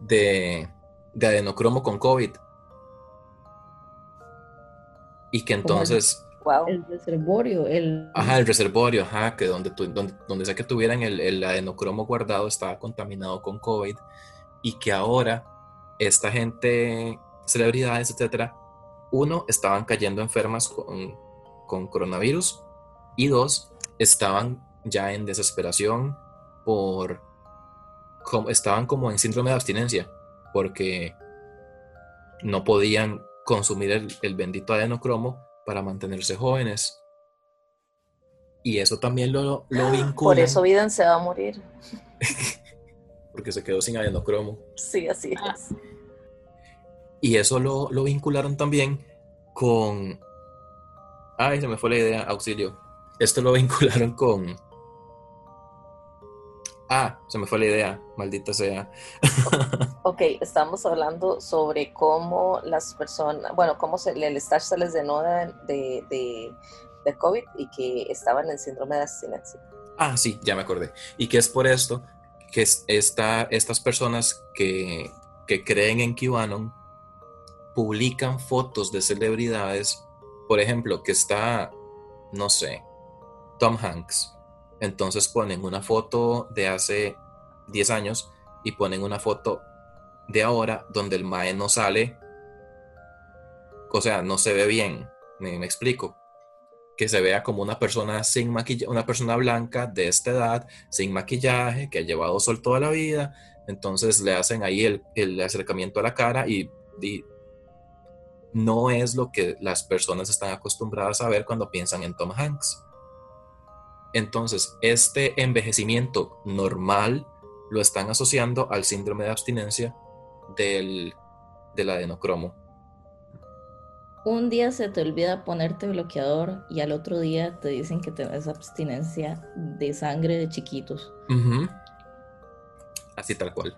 de, de adenocromo con COVID. Y que entonces... El reservorio, el... Ajá, el reservorio, ajá, que donde, donde, donde sea que tuvieran el, el adenocromo guardado estaba contaminado con COVID y que ahora esta gente, celebridades, etcétera, uno, estaban cayendo enfermas con, con coronavirus y dos, estaban ya en desesperación por... Como, estaban como en síndrome de abstinencia porque no podían consumir el, bendito adenocromo para mantenerse jóvenes. Y eso también lo, lo vincula. Por eso Biden se va a morir. *laughs* porque se quedó sin adenocromo. Sí, así ah. es. Y eso lo, lo vincularon también con... Ay, se me fue la idea, auxilio. Esto lo vincularon con Ah, se me fue la idea, maldita sea. *laughs* ok, estamos hablando sobre cómo las personas, bueno, cómo se, el stash se les denó de, de, de, COVID y que estaban en síndrome de abstinencia. Ah, sí, ya me acordé. Y que es por esto que esta, estas personas que, que creen en QAnon publican fotos de celebridades, por ejemplo, que está, no sé, Tom Hanks entonces ponen una foto de hace 10 años y ponen una foto de ahora donde el Mae no sale. O sea, no se ve bien. Me, explico. Que se vea como una persona sin maquillaje, una persona blanca de esta edad, sin maquillaje, que ha llevado sol toda la vida. Entonces le hacen ahí el, el acercamiento a la cara y, y no es lo que las personas están acostumbradas a ver cuando piensan en Tom Hanks. Entonces, este envejecimiento normal lo están asociando al síndrome de abstinencia del, del adenocromo. Un día se te olvida ponerte bloqueador y al otro día te dicen que tienes abstinencia de sangre de chiquitos. Así tal cual.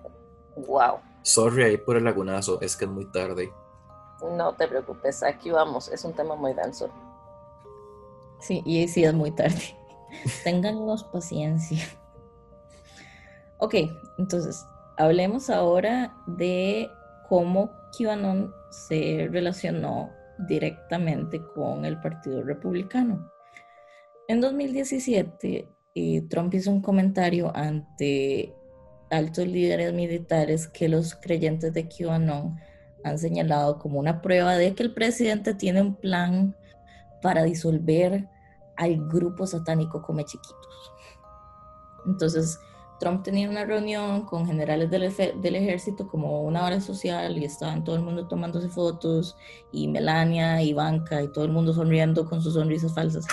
Wow. Sorry ahí por el lagunazo, es que es muy tarde. No te preocupes, aquí vamos, es un tema muy denso. Sí, y sí es muy tarde. Téngannos paciencia. *laughs* Ok, entonces, hablemos ahora de cómo QAnon se relacionó directamente con el Partido Republicano. En 2017, eh, Trump hizo un comentario ante altos líderes militares que los creyentes de QAnon han señalado como una prueba de que el presidente tiene un plan para disolver al grupo satánico Come Chiquitos. Entonces, Trump tenía una reunión con generales del, del, ejército como una hora social y estaban todo el mundo tomándose fotos y Melania, y Ivanka y todo el mundo sonriendo con sus sonrisas falsas.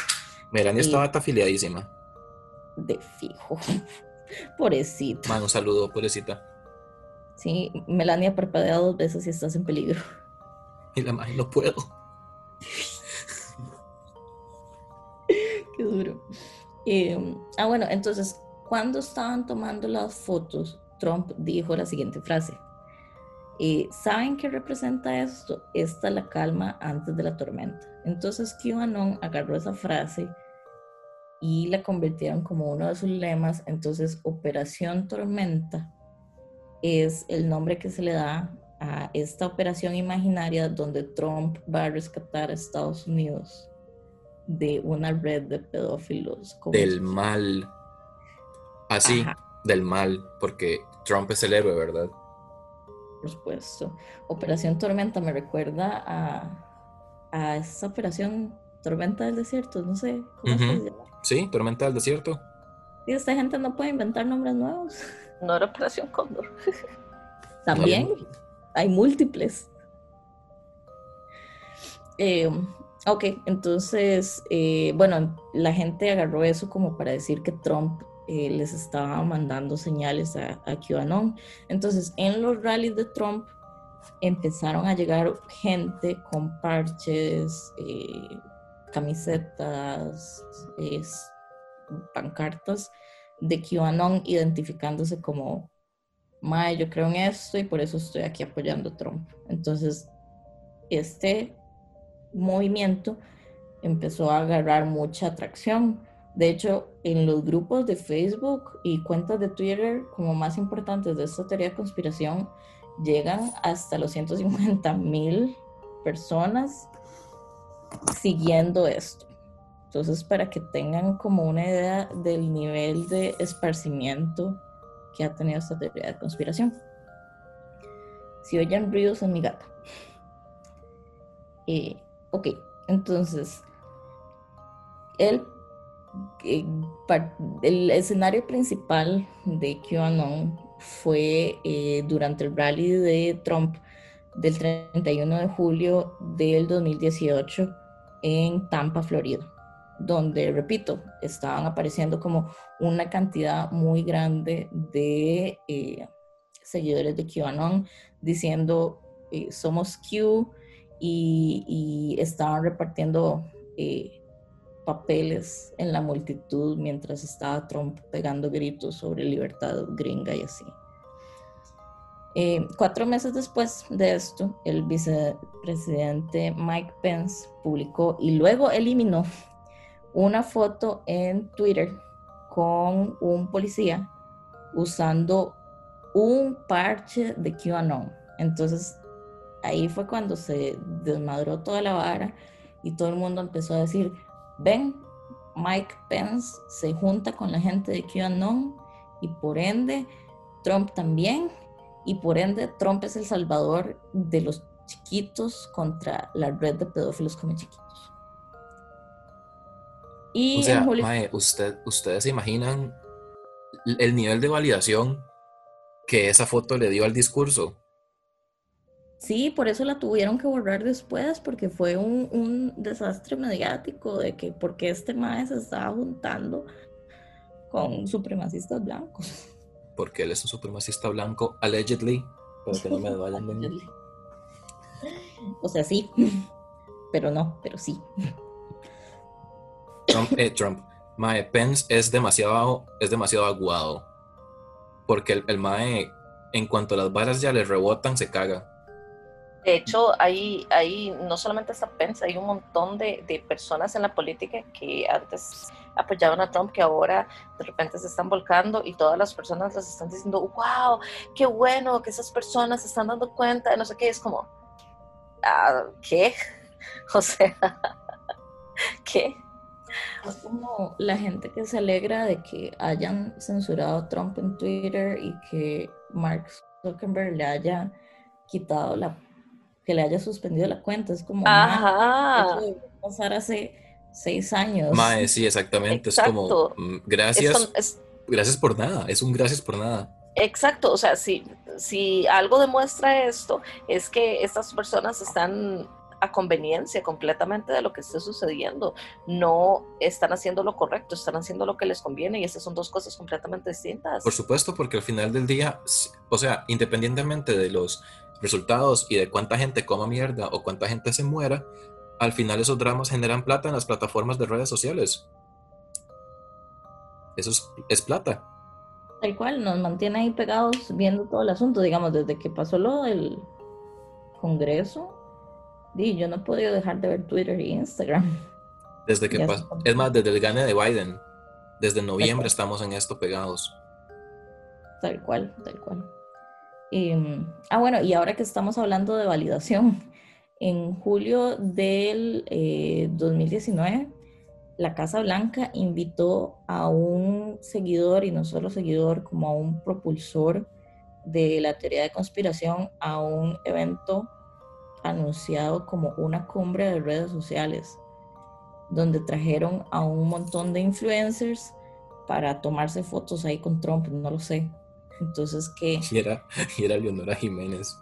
Melania estaba afiliadísima. De fijo. *laughs* Pobrecita. Man, un saludo, pobrecita. Sí, Melania parpadea dos veces y estás en peligro. Y la más no puedo. *laughs* duro. Em, ah, bueno, entonces, cuando estaban tomando las fotos, Trump dijo la siguiente frase. Eh, ¿Saben qué representa esto? Esta es la calma antes de la tormenta. Entonces QAnon agarró esa frase y la convirtieron como uno de sus lemas. Entonces, Operación Tormenta es el nombre que se le da a esta operación imaginaria donde Trump va a rescatar a Estados Unidos de una red de pedófilos. Del mal. Así, del mal, porque Trump es el héroe, ¿verdad? Por supuesto. Operación Tormenta me recuerda a, a esa operación Tormenta del Desierto, no sé cómo se llama. Sí, Tormenta del Desierto. Y esta gente no puede inventar nombres nuevos. *laughs* No era Operación Cóndor. *laughs* También hay múltiples. Eh, ok, entonces, eh, bueno, la gente agarró eso como para decir que Trump eh, les estaba mandando señales a, a QAnon. Entonces, en los rallies de Trump empezaron a llegar gente con parches, camisetas, pancartas de QAnon identificándose como Mae, yo creo en esto y por eso estoy aquí apoyando a Trump. Entonces, este movimiento empezó a agarrar mucha atracción. De hecho, en los grupos de Facebook y cuentas de Twitter como más importantes de esta teoría de conspiración, llegan hasta los 150 mil personas siguiendo esto. Entonces, para que tengan como una idea del nivel de esparcimiento que ha tenido esta teoría de conspiración. Si oyen ruidos en mi gata. Eh, ok, entonces, el, eh, el, escenario principal de QAnon fue eh, durante el rally de Trump del 31 de julio del 2018 en Tampa, Florida donde, repito, estaban apareciendo como una cantidad muy grande de eh, seguidores de QAnon diciendo somos Q y, estaban repartiendo eh, papeles en la multitud mientras estaba Trump pegando gritos sobre libertad gringa y así. cuatro meses después de esto, el vicepresidente Mike Pence publicó y luego eliminó una foto en Twitter con un policía usando un parche de QAnon. Entonces ahí fue cuando se desmadró toda la vara y todo el mundo empezó a decir, ven, Mike Pence se junta con la gente de QAnon y por ende Trump también y por ende Trump es el salvador de los chiquitos contra la red de pedófilos como chiquitos. Y o sea, mae, usted, ustedes se imaginan el nivel de validación que esa foto le dio al discurso. Sí, por eso la tuvieron que borrar después, porque fue un, un desastre mediático de que porque este mae se estaba juntando con supremacistas blancos. Porque él es un supremacista blanco, allegedly, pero que no me vayan de O sea, sí, pero no, pero sí. Trump, eh, Trump, Mae Pence es demasiado, es demasiado aguado. Porque el, el Mae, en cuanto las balas ya le rebotan, se caga. De hecho, hay, hay no solamente está Pence, hay un montón de, de, personas en la política que antes apoyaban a Trump, que ahora de repente se están volcando y todas las personas les están diciendo, wow, qué bueno que esas personas se están dando cuenta no sé qué. Es como, ah, ¿qué? *laughs* O sea, *laughs* ¿qué? Es como la gente que se alegra de que hayan censurado a Trump en Twitter y que Mark Zuckerberg le haya quitado la, que le haya suspendido la cuenta. Es como, Ajá. pasar hace seis años. Mae, sí, exactamente. Es como, mm, gracias, gracias por nada. Es un gracias por nada. Exacto, o sea, si, si algo demuestra esto, es que estas personas están a conveniencia completamente de lo que esté sucediendo. No están haciendo lo correcto, están haciendo lo que les conviene y esas son dos cosas completamente distintas. Por supuesto, porque al final del día, o sea, independientemente de los resultados y de cuánta gente coma mierda o cuánta gente se muera, al final esos dramas generan plata en las plataformas de redes sociales. Eso es, es plata. Tal cual, nos mantiene ahí pegados viendo todo el asunto, digamos, desde que pasó lo del Congreso, yo no he podido dejar de ver Twitter e Instagram. Desde que pasó, es más, desde el gane de Biden. Desde noviembre estamos en esto pegados. Tal cual, tal cual. Em, ah, bueno, y ahora que estamos hablando de validación, *laughs* en julio del 2019, eh, la Casa Blanca invitó a un seguidor, y no solo seguidor, como a un propulsor de la teoría de conspiración, a un evento anunciado como una cumbre de redes sociales, donde trajeron a un montón de influencers para tomarse fotos ahí con Trump, no lo sé. Entonces, ¿qué? Y era, y era Leonora Jiménez.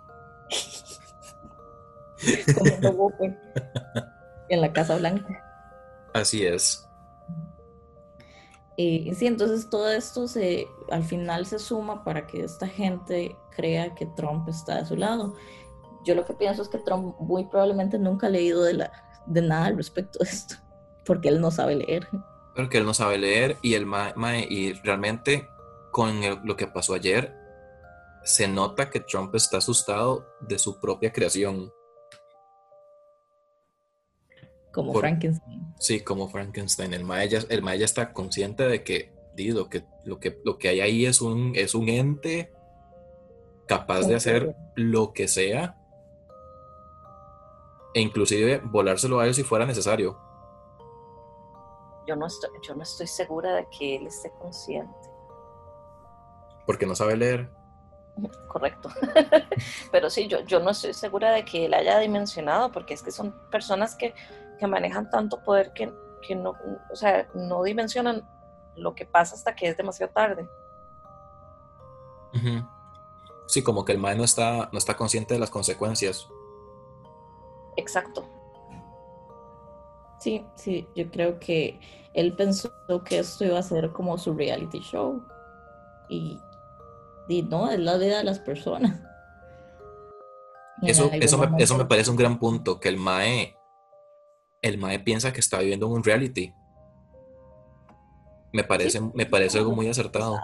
en la Casa Blanca. Así es. Y sí, entonces todo esto se, al final se suma para que esta gente crea que Trump está de su lado. Yo lo que pienso es que Trump muy probablemente nunca ha leído de, la, de nada al respecto de esto, porque él no sabe leer. Porque él no sabe leer y, el y realmente con lo que pasó ayer, se nota que Trump está asustado de su propia creación. Como Frankenstein. Sí, como Frankenstein. El Maya, el está consciente de que, lo que, lo que, lo que hay ahí es un, es un ente capaz de hacer lo que sea e inclusive volárselo a él si fuera necesario. Yo no estoy, yo no estoy segura de que él esté consciente. Porque no sabe leer. Correcto. *laughs* Pero sí, yo, yo no estoy segura de que él haya dimensionado, porque es que son personas que, manejan tanto poder que, no, o sea, no dimensionan lo que pasa hasta que es demasiado tarde. Sí, como que el mae no está, no está consciente de las consecuencias. Exacto. Sí, sí, yo creo que él pensó que esto iba a ser como su reality show. Y y no, es la vida de las personas. Eso, eso, me, eso me parece un gran punto, que el MAE, el MAE piensa que está viviendo un reality. Me parece, me parece algo muy acertado.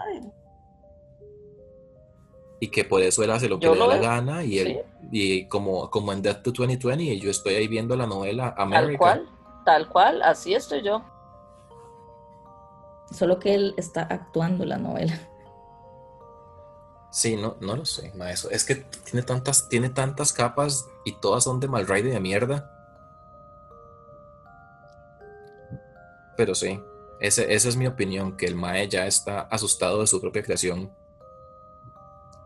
Y que por eso él hace lo que le da la gana y, él, y como, como en Death to 2020 y yo estoy ahí viendo la novela America. Tal cual, tal cual, así estoy yo. Solo que él está actuando la novela. Sí, no, no lo sé, maestro. Es que tiene tantas, tiene tantas capas y todas son de mal y de mierda. Pero sí, ese, esa es mi opinión, que el Mae ya está asustado de su propia creación.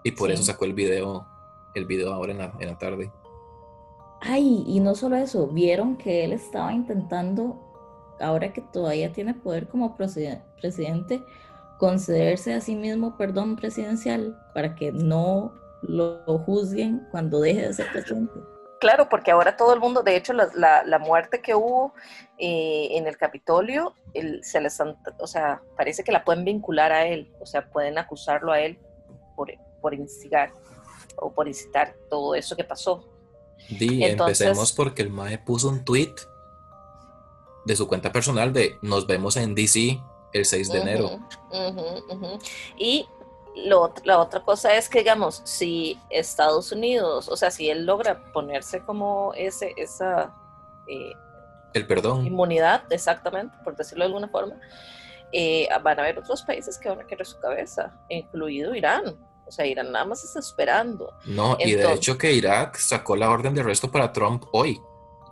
Y por eso sacó el video, el video ahora en la, en la tarde. Ay, y no solo eso, vieron que él estaba intentando, ahora que todavía tiene poder como presidente, concederse a sí mismo perdón presidencial para que no lo juzguen cuando deje de ser presidente. Claro, porque ahora todo el mundo, de hecho, la, la, muerte que hubo eh, en el Capitolio, se les, o sea, parece que la pueden vincular a él, o sea, pueden acusarlo a él por, por instigar o por incitar todo eso que pasó. Empecemos porque el MAE puso un tweet de su cuenta personal de nos vemos en DC el 6 de enero. y la otra cosa es que, digamos, si Estados Unidos, o sea, si él logra ponerse como ese, esa... Eh, el perdón. Inmunidad, exactamente, por decirlo de alguna forma, eh, van a haber otros países que van a querer su cabeza, incluido Irán. O sea, Irán nada más está esperando. No, y de hecho que Irak sacó la orden de arresto para Trump hoy.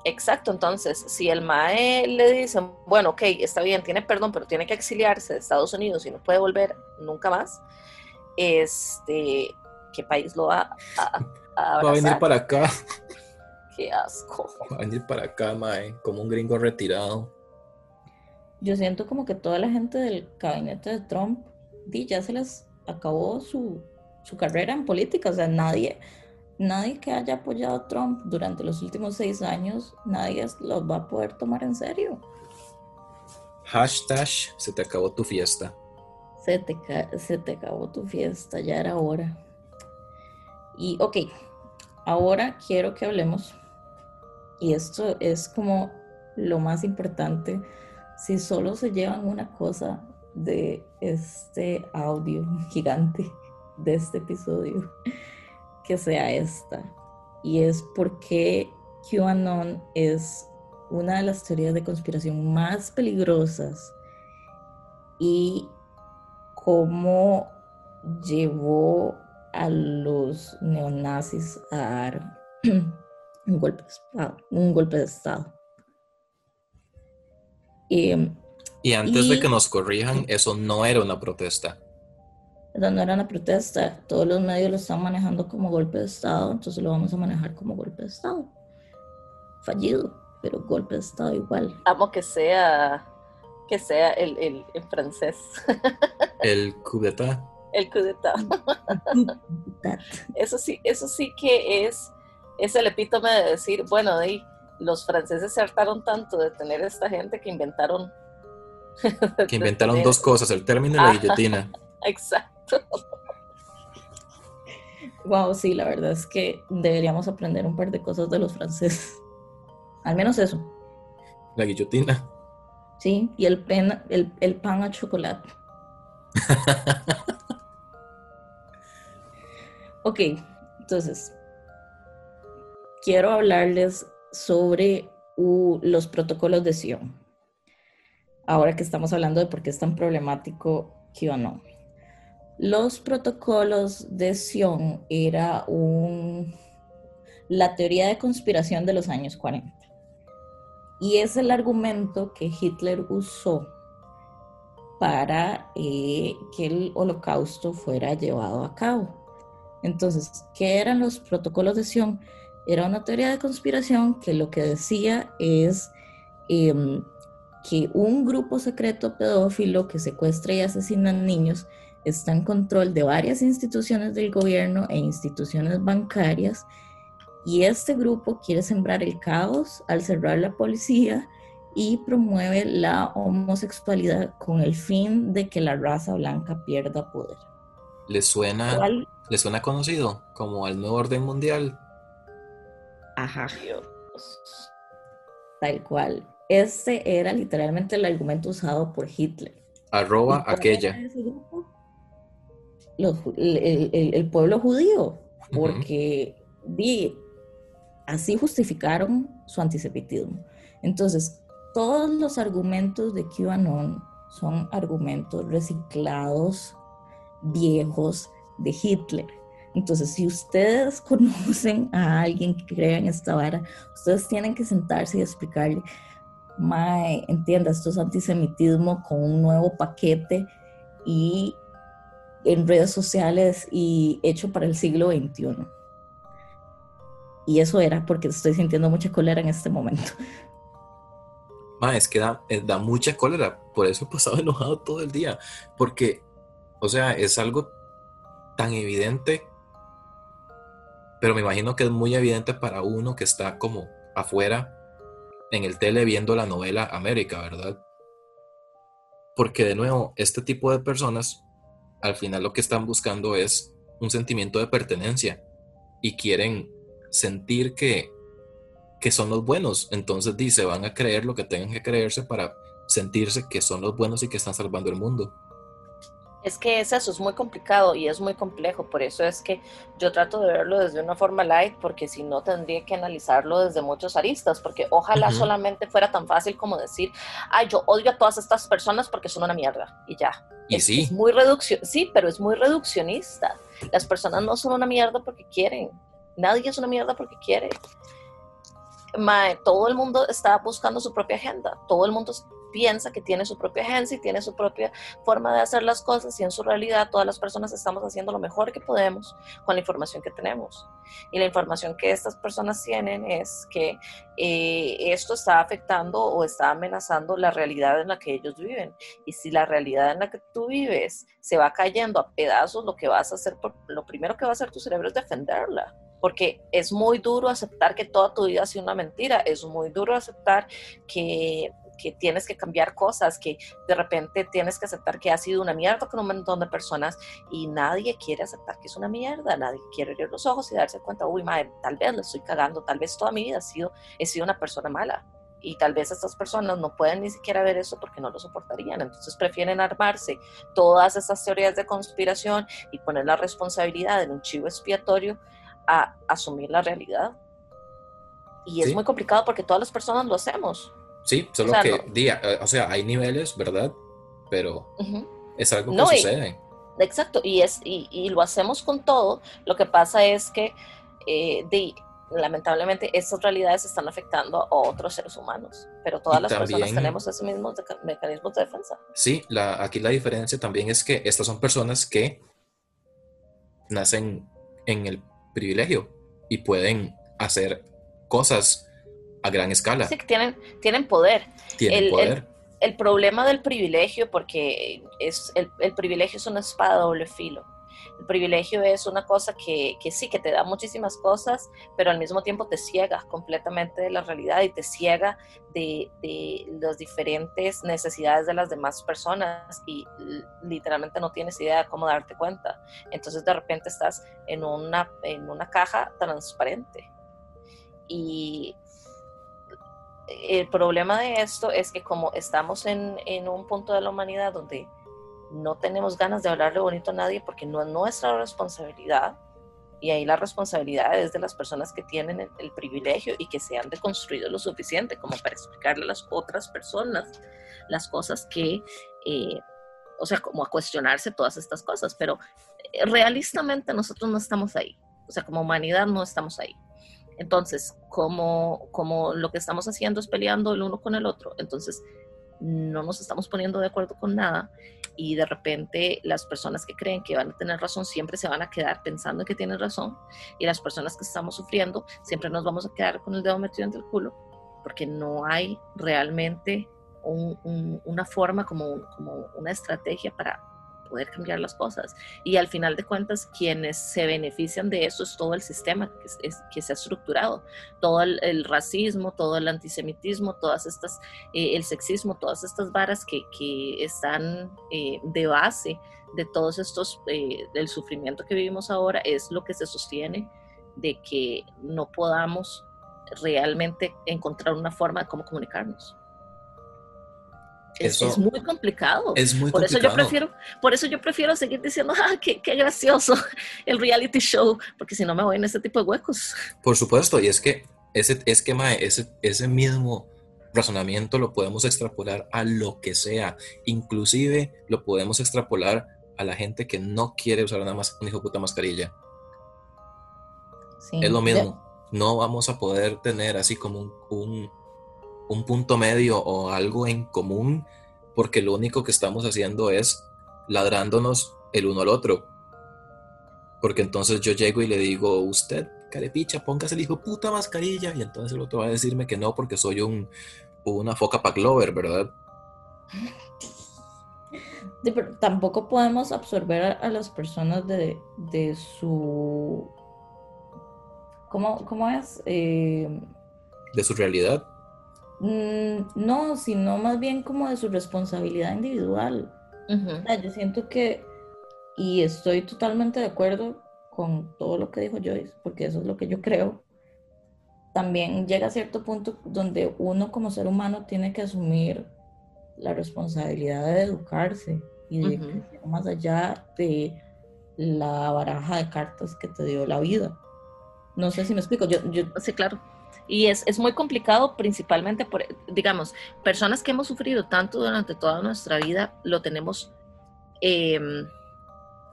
Exacto, entonces, si el MAE le dice, bueno, ok, está bien, tiene perdón, pero tiene que exiliarse de Estados Unidos y no puede volver nunca más, este, ¿qué país lo va a, a Va a venir para acá. *laughs* Qué asco. Va a venir para acá, MAE, como un gringo retirado. Yo siento como que toda la gente del gabinete de Trump, ya se les acabó su, su carrera en política, o sea, nadie nadie que haya apoyado a Trump durante los últimos seis años, nadie los va a poder tomar en serio. Hashtag, se te acabó tu fiesta. Se te, se te acabó tu fiesta, ya era hora. Y ok, ahora quiero que hablemos, y esto es como lo más importante, si solo se llevan una cosa de este audio gigante, de este episodio, que sea esta. Y es porque QAnon es una de las teorías de conspiración más peligrosas y cómo llevó a los neonazis a dar *clears throat* un golpe de Estado. Un golpe de Estado. Y, antes de que nos corrijan, eso no era una protesta. No, no era una protesta. Todos los medios lo están manejando como golpe de Estado, entonces lo vamos a manejar como golpe de Estado. Fallido, pero golpe de Estado igual. Amo que sea que sea el, el, el francés. *laughs* El coup d'etat. El coup d'etat. Eso sí, eso sí que es, es el epítome de decir, bueno, de, los franceses se hartaron tanto de tener esta gente que inventaron... *laughs* Que inventaron dos cosas, el término y la guillotina. *laughs* Exacto. Wow, sí, la verdad es que deberíamos aprender un par de cosas de los franceses. Al menos eso. La guillotina. Sí, y el, pen, el, el pan a chocolate. *laughs* ok, entonces, quiero hablarles sobre los protocolos de Sion. Ahora que estamos hablando de por qué es tan problemático QAnon. Los protocolos de Sion era un, la teoría de conspiración de los años 40. Y es el argumento que Hitler usó para eh, que el holocausto fuera llevado a cabo. Entonces, ¿qué eran los protocolos de Sion? Era una teoría de conspiración que lo que decía es em, que un grupo secreto pedófilo que secuestra y asesina niños está en control de varias instituciones del gobierno e instituciones bancarias y este grupo quiere sembrar el caos al cerrar la policía y promueve la homosexualidad con el fin de que la raza blanca pierda poder. ¿Le suena, ¿le suena conocido como el nuevo orden mundial? Ajá. Tal cual. Este era literalmente el argumento usado por Hitler. Arroba aquella. El, pueblo judío, porque vi, así justificaron su antisemitismo. Entonces, todos los argumentos de QAnon son argumentos reciclados, viejos de Hitler. Entonces, si ustedes *laughs* conocen a alguien que crea en esta vara, ustedes tienen que sentarse y explicarle, Mae, entienda, esto es antisemitismo con un nuevo paquete y en redes sociales y hecho para el siglo XXI. Y eso era porque estoy sintiendo mucha cólera en este momento. Es que da, eh, da mucha cólera, por eso he pasado *laughs* enojado todo el día, porque, o sea, es algo tan evidente pero me imagino que es muy evidente para uno que está como afuera en el tele viendo la novela América, ¿verdad? Porque de nuevo, este tipo de personas al final lo que están buscando es un sentimiento de pertenencia y quieren sentir que, que son los buenos. Entonces dice, van a creer lo que tengan que creerse para sentirse que son los buenos y que están salvando el mundo. Es que es eso, es muy complicado y es muy complejo, por eso es que yo trato de verlo desde una forma light, porque si no tendría que analizarlo desde muchos aristas, porque ojalá solamente fuera tan fácil como decir, ay, yo odio a todas estas personas porque son una mierda, y ya. Y sí. muy sí, pero es muy reduccionista. Las personas no son una mierda porque quieren, nadie es una mierda porque quiere. todo el mundo está buscando su propia agenda, todo el mundo piensa que tiene su propia agencia y tiene su propia forma de hacer las cosas y en su realidad todas las personas estamos haciendo lo mejor que podemos con la información que tenemos. Y la información que estas personas tienen es que eh, esto está afectando o está amenazando la realidad en la que ellos viven. Y si la realidad en la que tú vives se va cayendo a pedazos, lo que vas a hacer, lo primero que va a hacer tu cerebro es defenderla porque es muy duro aceptar que toda tu vida ha sido una mentira, es muy duro aceptar que que tienes que cambiar cosas, que de repente tienes que aceptar que ha sido una mierda con un montón de personas y nadie quiere aceptar que es una mierda, nadie quiere abrir los ojos y darse cuenta, uy, madre, tal vez le estoy cagando, tal vez toda mi vida he sido, he sido una persona mala. Y tal vez estas personas no pueden ni siquiera ver eso porque no lo soportarían. Entonces prefieren armarse todas esas teorías de conspiración y poner la responsabilidad en un chivo expiatorio a asumir la realidad. Y es muy complicado porque todas las personas lo hacemos. Sí, solo que, día, eh, o sea, hay niveles, ¿verdad? pero es algo que sucede. exacto, y, es, y, lo hacemos con todo. Lo que pasa es que eh, de, lamentablemente estas realidades están afectando a otros seres humanos, pero todas las personas tenemos esos mismos mecanismos de defensa. Sí, la, aquí la diferencia también es que estas son personas que nacen en el privilegio y pueden hacer cosas a gran escala. Sí, que tienen, tienen poder. Tienen poder. El, problema del privilegio, porque es, el, el privilegio es una espada doble filo el privilegio es una cosa que, que, sí, que te da muchísimas cosas, pero al mismo tiempo te ciega completamente de la realidad y te ciega de, de las diferentes necesidades de las demás personas y literalmente no tienes idea de cómo darte cuenta. Entonces de repente estás en una, en una caja transparente. Y el problema de esto es que como estamos en, un punto de la humanidad donde no tenemos ganas de hablarle bonito a nadie porque no es nuestra responsabilidad. Y ahí la responsabilidad es de las personas que tienen el, privilegio y que se han deconstruido lo suficiente como para explicarle a las otras personas las cosas que, eh, o sea, como a cuestionarse todas estas cosas. Pero eh, realistamente nosotros no estamos ahí. O sea, como humanidad no estamos ahí. Entonces, como, como lo que estamos haciendo es peleando el uno con el otro, entonces no nos estamos poniendo de acuerdo con nada y de repente las personas que creen que van a tener razón siempre se van a quedar pensando que tienen razón y las personas que estamos sufriendo siempre nos vamos a quedar con el dedo metido en el culo porque no hay realmente una forma como, como una estrategia para poder cambiar las cosas. Y al final de cuentas, quienes se benefician de eso es todo el sistema que, que se ha estructurado, todo el, racismo, todo el antisemitismo, todas estas, eh, el sexismo, todas estas varas que, que están eh, de base de todos estos, eh, del sufrimiento que vivimos ahora, es lo que se sostiene de que no podamos realmente encontrar una forma de cómo comunicarnos es, muy complicado. Es muy por Eso yo prefiero, por eso yo prefiero seguir diciendo, ah, qué, qué, gracioso *laughs* el reality show, porque si no me voy en ese tipo de huecos. Por supuesto, y es que ese, es que, ese, ese mismo razonamiento lo podemos extrapolar a lo que sea. Inclusive lo podemos extrapolar a la gente que no quiere usar nada más una hijo puta mascarilla. Es lo mismo. No vamos a poder tener así como un un punto medio o algo en común, porque lo único que estamos haciendo es ladrándonos el uno al otro. Porque entonces yo llego y le digo, usted, carepicha, póngase el hijo puta mascarilla, y entonces el otro va a decirme que no porque soy un, una foca paglover, ¿verdad? tampoco podemos absorber a, las personas de, su... ¿Cómo, cómo es? Eh, de su realidad. Mm, no, sino más bien como de su responsabilidad individual. yo siento que, y estoy totalmente de acuerdo con todo lo que dijo Joyce, porque eso es lo que yo creo, también llega a cierto punto donde uno como ser humano tiene que asumir la responsabilidad de educarse y de más allá de la baraja de cartas que te dio la vida. No sé si me explico. Yo, yo sí, claro. Y es, es, muy complicado principalmente por, digamos, personas que hemos sufrido tanto durante toda nuestra vida, lo tenemos em,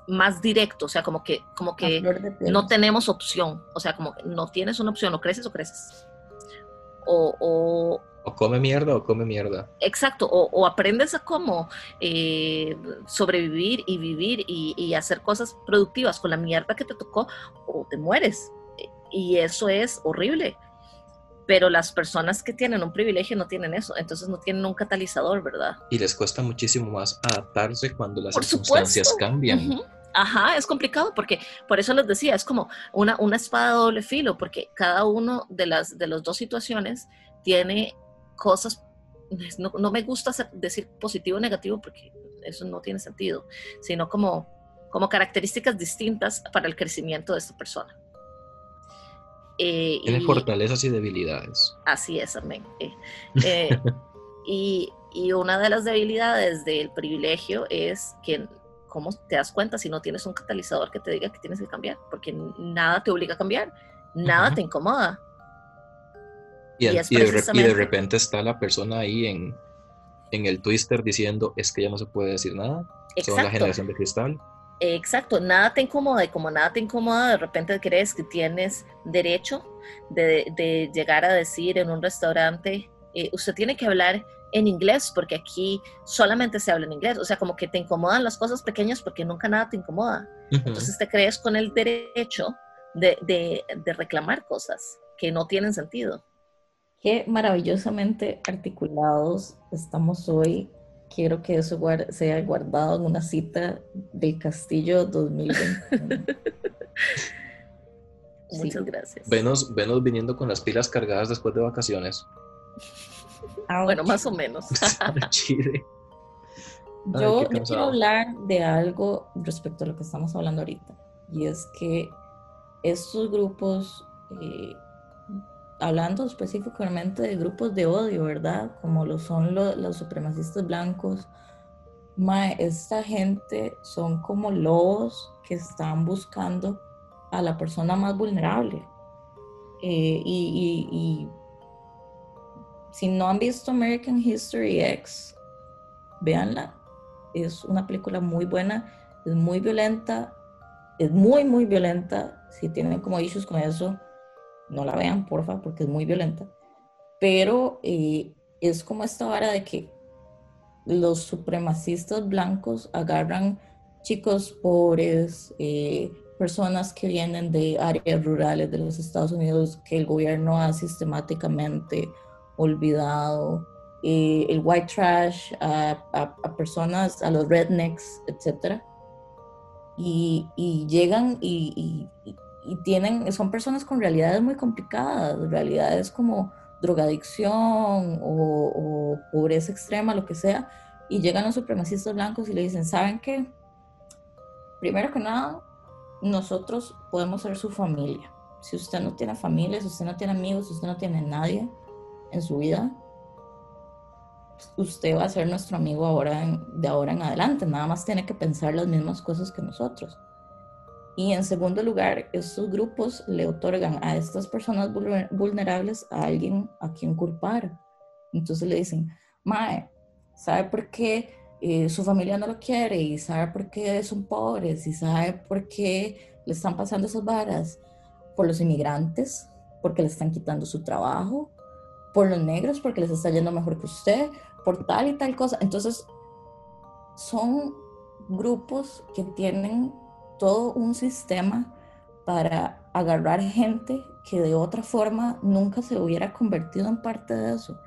más directo, o sea, como que, como que no tenemos opción, o sea, como que no tienes una opción, o creces o creces. O, o, o come mierda o come mierda. Exacto, o, o aprendes a cómo eh, sobrevivir y vivir y, y, hacer cosas productivas con la mierda que te tocó, o te mueres. Y eso es horrible pero las personas que tienen un privilegio no tienen eso, entonces no tienen un catalizador, ¿verdad? Y les cuesta muchísimo más adaptarse cuando las circunstancias cambian. Ajá, es complicado porque por eso les decía, es como una, una espada de doble filo, porque cada uno de las de las dos situaciones tiene cosas, no, no me gusta decir positivo o negativo porque eso no tiene sentido, sino como, como características distintas para el crecimiento de esta persona. Eh, Tiene fortalezas y debilidades. Así es, amén. *laughs* Eh, eh, y, y, una de las debilidades del privilegio es que, ¿cómo te das cuenta si no tienes un catalizador que te diga que tienes que cambiar? Porque nada te obliga a cambiar, nada te incomoda. Y, y, de, repente está la persona ahí en, en el Twister diciendo es que ya no se puede decir nada. Son la generación de cristal. Exacto, nada te incomoda y como nada te incomoda, de repente crees que tienes derecho de, llegar a decir en un restaurante, eh, usted tiene que hablar en inglés porque aquí solamente se habla en inglés, o sea, como que te incomodan las cosas pequeñas porque nunca nada te incomoda. Entonces te crees con el derecho de, de reclamar cosas que no tienen sentido. Qué maravillosamente articulados estamos hoy quiero que eso sea guardado en una cita del Castillo 2021. *laughs* Muchas gracias. Venos, venos viniendo con las pilas cargadas después de vacaciones. Ah, bueno, más o menos. *laughs* *laughs* yo, quiero hablar de algo respecto a lo que estamos hablando ahorita. Y es que estos grupos eh, hablando específicamente de grupos de odio, ¿verdad? Como lo son los supremacistas blancos. esta gente son como lobos que están buscando a la persona más vulnerable. Eh, y, si no han visto American History X, véanla. Es una película muy buena, es muy violenta, es muy, muy violenta. Si tienen como issues con eso, no la vean, porfa, porque es muy violenta. Pero eh, es como esta vara de que los supremacistas blancos agarran chicos pobres, eh, personas que vienen de áreas rurales de los Estados Unidos que el gobierno ha sistemáticamente olvidado, eh, el white trash, a, personas, a los rednecks, etc. Y, llegan y tienen, son personas con realidades muy complicadas, realidades como drogadicción o, pobreza extrema, lo que sea, y llegan los supremacistas blancos y le dicen, ¿saben qué? Primero que nada, nosotros podemos ser su familia. Si usted no tiene familia, si usted no tiene amigos, si usted no tiene nadie en su vida, usted va a ser nuestro amigo ahora de ahora en adelante. Nada más tiene que pensar las mismas cosas que nosotros. Y en segundo lugar, estos grupos le otorgan a estas personas vulnerables a alguien a quien culpar. Entonces le dicen, Mae, ¿sabe por qué eh, su familia no lo quiere? ¿Y sabe por qué son pobres? ¿Y sabe por qué le están pasando esas varas? Por los inmigrantes, porque le están quitando su trabajo, por los negros, porque les está yendo mejor que usted, por tal y tal cosa. Entonces, son grupos que tienen todo un sistema para agarrar gente que de otra forma nunca se hubiera convertido en parte de eso.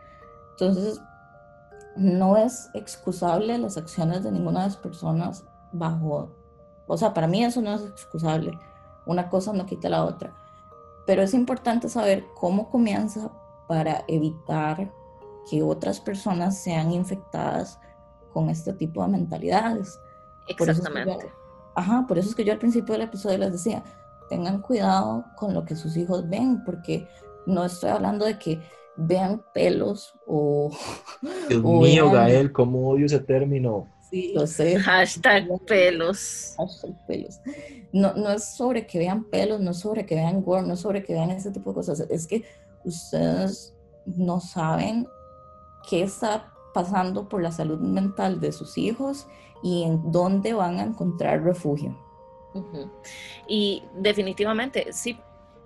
Entonces, no es excusable las acciones de ninguna de las personas bajo, o sea, para mí eso no es excusable. Una cosa no quita la otra. Pero es importante saber cómo comienza para evitar que otras personas sean infectadas con este tipo de mentalidades. Exactamente. Ajá, por eso es que yo al principio del episodio les decía, tengan cuidado con lo que sus hijos ven, porque no estoy hablando de que vean pelos o... *laughs* Dios mío, Gael, cómo odio ese término. Sí, lo sé. Hashtag pelos. Hashtag pelos. No, no es sobre que vean pelos, no es sobre que vean gore, no es sobre que vean ese tipo de cosas. Es que ustedes no saben qué está pasando por la salud mental de sus hijos y en dónde van a encontrar refugio. Y definitivamente, sí,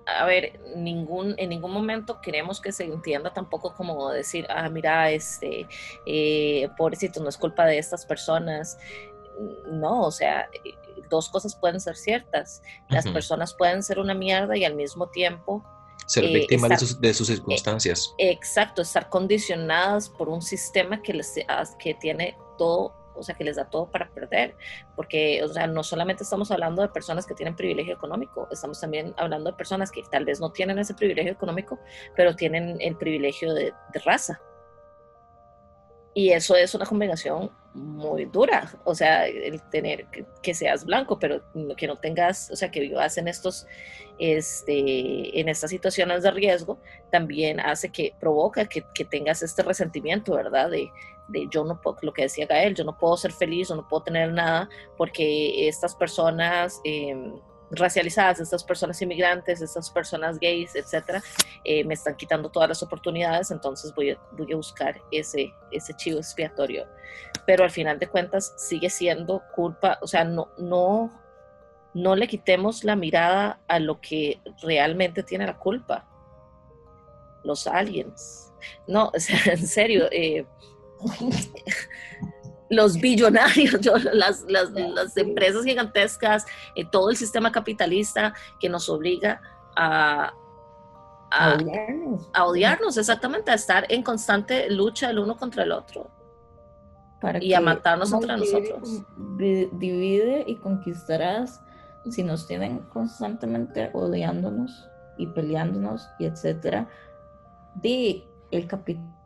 a ver, ningún, en ningún momento queremos que se entienda tampoco como decir, ah, mira, este, eh, pobrecito, no es culpa de estas personas. No, o sea, dos cosas pueden ser ciertas. Las personas pueden ser una mierda y al mismo tiempo ser eh, víctimas de, sus, de, sus, circunstancias. exacto, estar condicionadas por un sistema que, les, que tiene todo o sea, que les da todo para perder, porque, o sea, no solamente estamos hablando de personas que tienen privilegio económico, estamos también hablando de personas que tal vez no tienen ese privilegio económico, pero tienen el privilegio de, raza. Y eso es una combinación muy dura, o sea, el tener que, seas blanco, pero que no tengas, o sea, que vivas en estos, este, en estas situaciones de riesgo, también hace que provoca que, que tengas este resentimiento, ¿verdad? De, de yo no puedo, lo que decía Gael, yo no puedo ser feliz o no puedo tener nada porque estas personas em, racializadas, estas personas inmigrantes, estas personas gays, etcétera, eh, me están quitando todas las oportunidades, entonces voy a, voy a buscar ese, ese chivo expiatorio. Pero al final de cuentas sigue siendo culpa, o sea, no, no, no le quitemos la mirada a lo que realmente tiene la culpa. Los aliens. No, o *laughs* en serio, eh, *laughs* los billonarios, *laughs* las, las, las, empresas gigantescas, eh, todo el sistema capitalista que nos obliga a, a, odiarnos. exactamente, a estar en constante lucha el uno contra el otro. Para y a matarnos entre nosotros. Divide y conquistarás si nos tienen constantemente odiándonos y peleándonos y etcétera. De el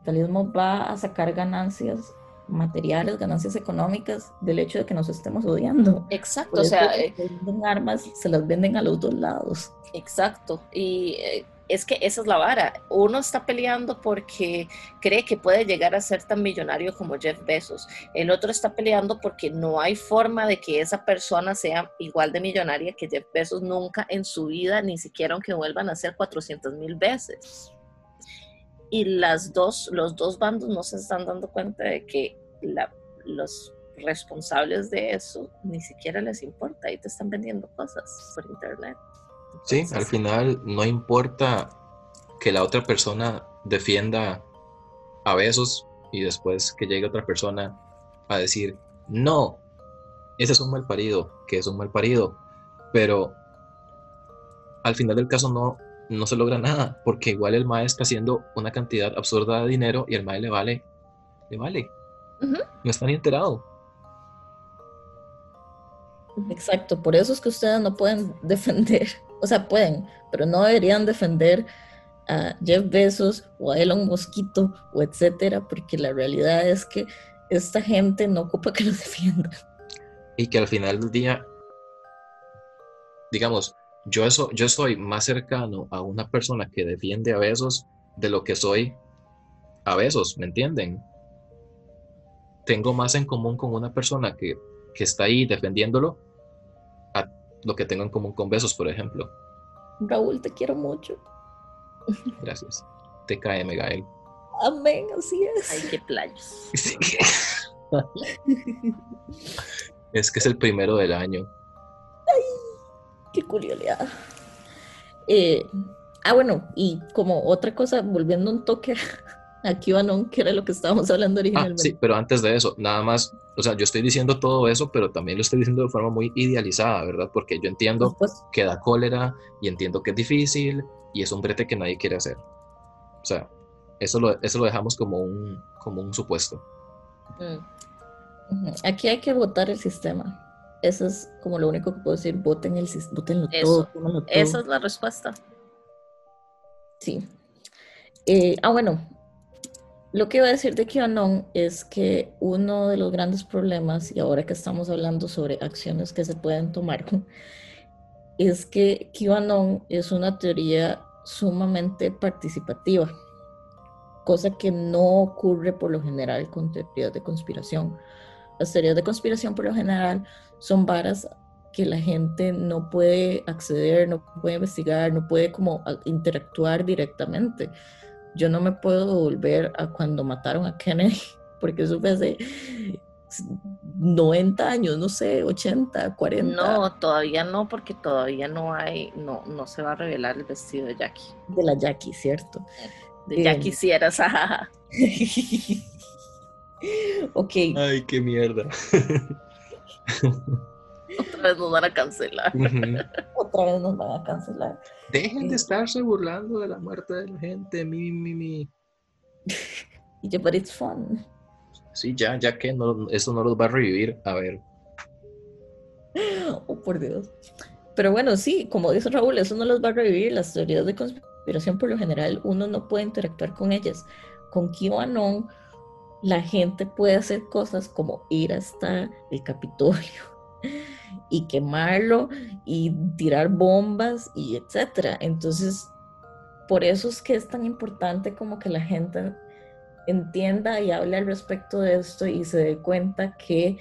capitalismo va a sacar ganancias materiales, ganancias económicas del hecho de que nos estemos odiando. Exacto, o sea, eh, venden armas, se las venden a los dos lados. Exacto, y eh, es que esa es la vara. Uno está peleando porque cree que puede llegar a ser tan millonario como Jeff Bezos. El otro está peleando porque no hay forma de que esa persona sea igual de millonaria que Jeff Bezos nunca en su vida, ni siquiera aunque vuelvan a ser 400 mil veces y las dos, los dos bandos no se están dando cuenta de que los responsables de eso ni siquiera les importa y te están vendiendo cosas por internet. sí, al final no importa que la otra persona defienda a besos y después que llegue otra persona a decir, no, ese es un mal parido, que es un mal parido, pero al final del caso no, no se logra nada, porque igual el MAE está haciendo una cantidad absurda de dinero y el MAE le vale, le vale. No está ni enterado. Exacto, por eso es que ustedes no pueden *laughs* defender, o sea, pueden, pero no deberían defender a Jeff Bezos o a Elon Mosquito o etcétera, porque la realidad es que esta gente no ocupa que los *laughs* defiendan. Y que al final del día, digamos, yo, eso, yo soy más cercano a una persona que defiende a Besos de lo que soy a Besos, ¿me entienden? Tengo más en común con una persona que, que está ahí defendiéndolo a lo que tengo en común con Besos, por ejemplo. Raúl, te quiero mucho. Gracias. Te cae, Megael. Amén, así es. Ay, qué playas. *laughs* es que es el primero del año. Qué curiosidad. Eh, ah, bueno, y como otra cosa, volviendo un toque *laughs* a QAnon, que era lo que estábamos hablando ah, originalmente. sí, pero antes de eso, nada más, o sea, yo estoy diciendo todo eso, pero también lo estoy diciendo de forma muy idealizada, ¿verdad? Porque yo entiendo que da cólera y entiendo que es difícil y es un brete que nadie quiere hacer. O sea, eso lo, eso lo dejamos como un, como un supuesto. Mm. Aquí hay que votar el sistema. Eso es como lo único que puedo decir. Voten el, votenlo todo, todo. Esa es la respuesta. Sí. Eh, ah, bueno. Lo que iba a decir de QAnon es que uno de los grandes problemas, y ahora que estamos hablando sobre acciones que se pueden tomar, *laughs* es que QAnon es una teoría sumamente participativa, cosa que no ocurre por lo general con teorías de conspiración. Las teorías de conspiración por lo general son varas que la gente no puede acceder, no puede investigar, no puede como interactuar directamente. Yo no me puedo volver a cuando mataron a Kennedy, *laughs* porque eso fue hace 90 años, no sé, 80, 40. No, todavía no, porque todavía no hay, no, no se va a revelar el vestido de Jackie. De la Jackie, cierto. De Jackie eh, Sierra, *laughs* *laughs* ok. Ay, qué mierda. *laughs* Otra vez nos van a cancelar. Otra vez nos van a cancelar. Dejen de estarse burlando de la muerte de la gente. Mi, mi, mi. *laughs* yeah, but it's fun. Sí, ya, ya que no, eso no los va a revivir. A ver. Oh, por Dios. Pero bueno, sí, como dice Raúl, eso no los va a revivir. Las teorías de conspiración, por lo general, uno no puede interactuar con ellas. Con QAnon la gente puede hacer cosas como ir hasta el Capitolio *laughs* y quemarlo y tirar bombas y etcétera. Entonces, por eso es que es tan importante como que la gente entienda y hable al respecto de esto y se dé cuenta que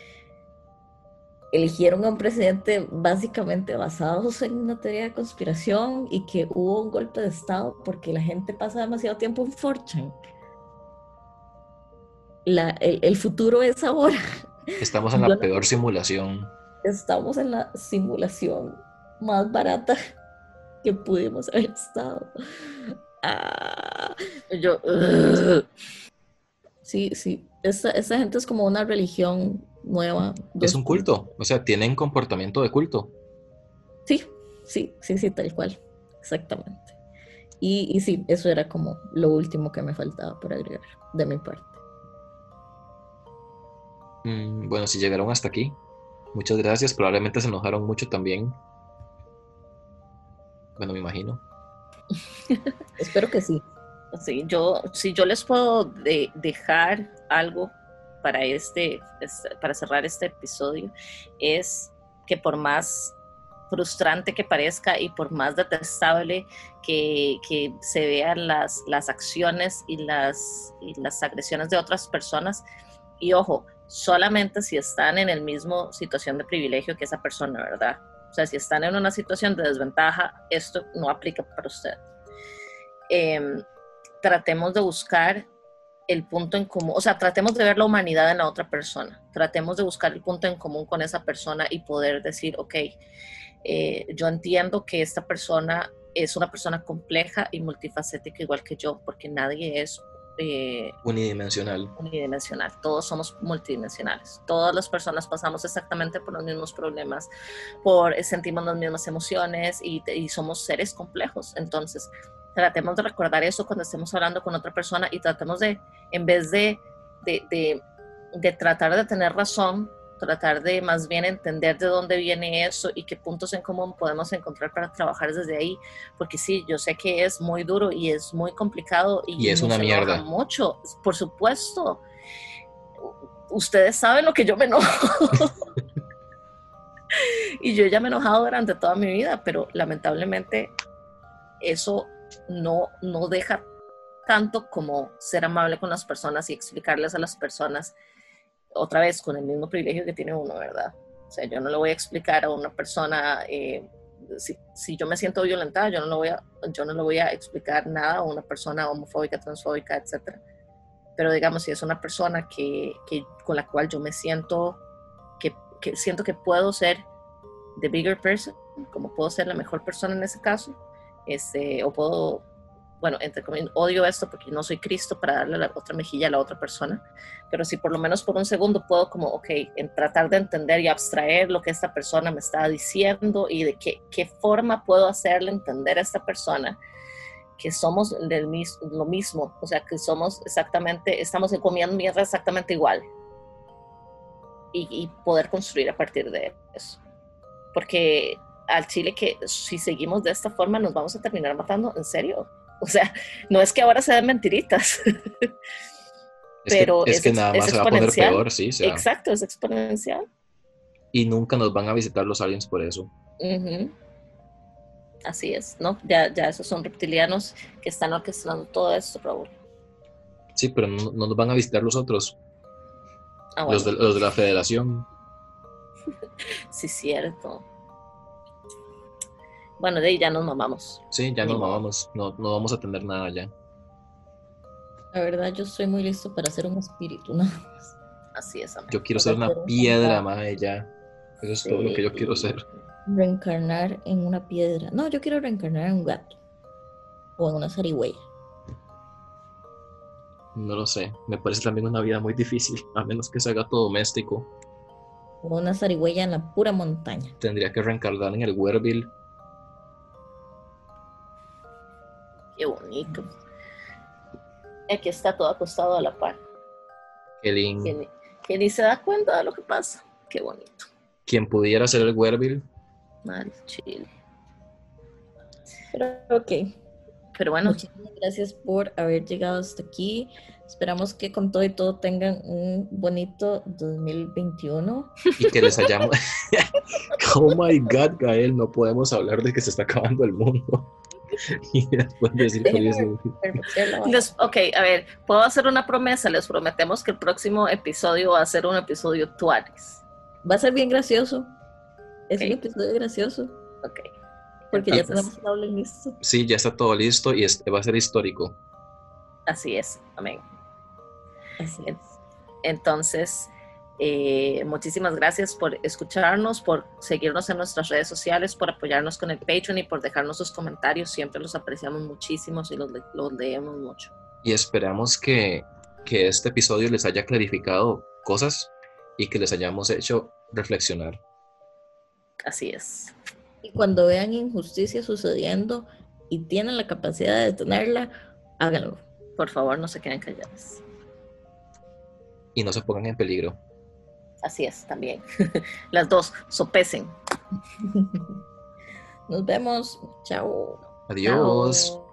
eligieron a un presidente básicamente basados en una teoría de conspiración y que hubo un golpe de Estado porque la gente pasa demasiado tiempo en Fortune. La, el, el, futuro es ahora. Estamos en la peor simulación. Estamos en la simulación más barata que pudimos haber estado. Ah, yo, uh. sí, sí, esa, esa gente es como una religión nueva. Es un culto, o sea, tienen comportamiento de culto. Sí, sí, sí, sí, tal cual, exactamente. Y, y sí, eso era como lo último que me faltaba por agregar de mi parte. Mm, bueno, si llegaron hasta aquí, muchas gracias. Probablemente se enojaron mucho también. Bueno, me imagino. *laughs* Espero que sí. Sí, yo, si yo les puedo dejar algo para, este, para cerrar este episodio es que por más frustrante que parezca y por más detestable que, que se vean las, las acciones y las, y las agresiones de otras personas, y ojo, solamente si están en el mismo situación de privilegio que esa persona, ¿verdad? O sea, si están en una situación de desventaja, esto no aplica para usted. Em, tratemos de buscar el punto en común, o sea, tratemos de ver la humanidad en la otra persona, tratemos de buscar el punto en común con esa persona y poder decir, ok, eh, yo entiendo que esta persona es una persona compleja y multifacética igual que yo, porque nadie es eh, unidimensional. Unidimensional, todos somos multidimensionales, todas las personas pasamos exactamente por los mismos problemas, por sentimos las mismas emociones y, y somos seres complejos, entonces tratemos de recordar eso cuando estemos hablando con otra persona y tratemos de, en vez de, de, de, tratar de tener razón, tratar de más bien entender de dónde viene eso y qué puntos en común podemos encontrar para trabajar desde ahí, porque sí, yo sé que es muy duro y es muy complicado y, es una mierda. Mucho, por supuesto. Ustedes saben lo que yo me enojo. *laughs* y yo ya me he enojado durante toda mi vida, pero lamentablemente eso no, no deja tanto como ser amable con las personas y explicarles a las personas, otra vez con el mismo privilegio que tiene uno, ¿verdad? O sea, yo no le voy a explicar a una persona, eh, si, yo me siento violentada, yo no, lo voy a, yo no le voy a explicar nada a una persona homofóbica, transfóbica, etc. Pero digamos, si es una persona que, que con la cual yo me siento, que, que siento que puedo ser the bigger person, como puedo ser la mejor persona en ese caso, este, o puedo, bueno, entre comillas, odio esto porque no soy Cristo para darle la otra mejilla a la otra persona, pero si por lo menos por un segundo puedo como, ok, en tratar de entender y abstraer lo que esta persona me está diciendo y de qué, qué forma puedo hacerle entender a esta persona que somos del mismo, lo mismo, o sea, que somos exactamente, estamos comiendo mierda exactamente igual. Y, y poder construir a partir de eso. Porque al Chile que si seguimos de esta forma nos vamos a terminar matando, en serio. O sea, no es que ahora se den mentiritas. *laughs* pero es que, nada más se va a poner peor, sí. Exacto, es exponencial. Y nunca nos van a visitar los aliens por eso. Así es, ¿no? Ya, ya esos son reptilianos que están orquestando todo esto, Raúl. Sí, pero no, nos van a visitar los otros. Ah, los, de, los de la federación. *laughs* sí, cierto. Bueno, de ahí ya nos mamamos. Sí, ya nos mamamos. No, no vamos a tener nada ya. La verdad, yo estoy muy listo para ser un espíritu, nada más. *laughs* Así es, Yo quiero ser una piedra, madre, ya. Eso es todo lo que yo quiero ser. Reencarnar en una piedra. No, yo quiero reencarnar en un gato. O en una zarigüeya. No lo sé. Me parece también una vida muy difícil, *laughs* a menos que sea gato doméstico. O una zarigüeya en la pura montaña. Tendría que reencarnar en el Werville Qué bonito. Aquí está todo acostado a la par. Qué lindo. Que, ni se da cuenta de lo que pasa. Qué bonito. Quien pudiera ser el Werville. Mal, chile. Pero ok. Pero bueno. Muchísimas gracias por haber llegado hasta aquí. Esperamos que con todo y todo tengan un bonito 2021. Y que les hayamos... *laughs* oh my God, Gael, no podemos hablar de que se está acabando el mundo. *laughs* y después decir *laughs* ok, a ver, puedo hacer una promesa. Les prometemos que el próximo episodio va a ser un episodio tuanis. Va a ser bien gracioso. Es un episodio gracioso. Ok. Porque ya tenemos habla listo. Sí, ya está todo listo y este va a ser histórico. Así es. Amén. Así es. Entonces, eh, muchísimas gracias por escucharnos, por seguirnos en nuestras redes sociales, por apoyarnos con el Patreon y por dejarnos sus comentarios. Siempre los apreciamos muchísimo y los, le- los leemos mucho. Y esperamos que, que este episodio les haya clarificado cosas y que les hayamos hecho reflexionar. Así es. Y cuando vean injusticia sucediendo y tienen la capacidad de detenerla, háganlo. Por favor, no se queden callados. Y no se pongan en peligro. Así es, también. *laughs* Las dos, sopesen. *laughs* Nos vemos. Chao. Adiós. Chao.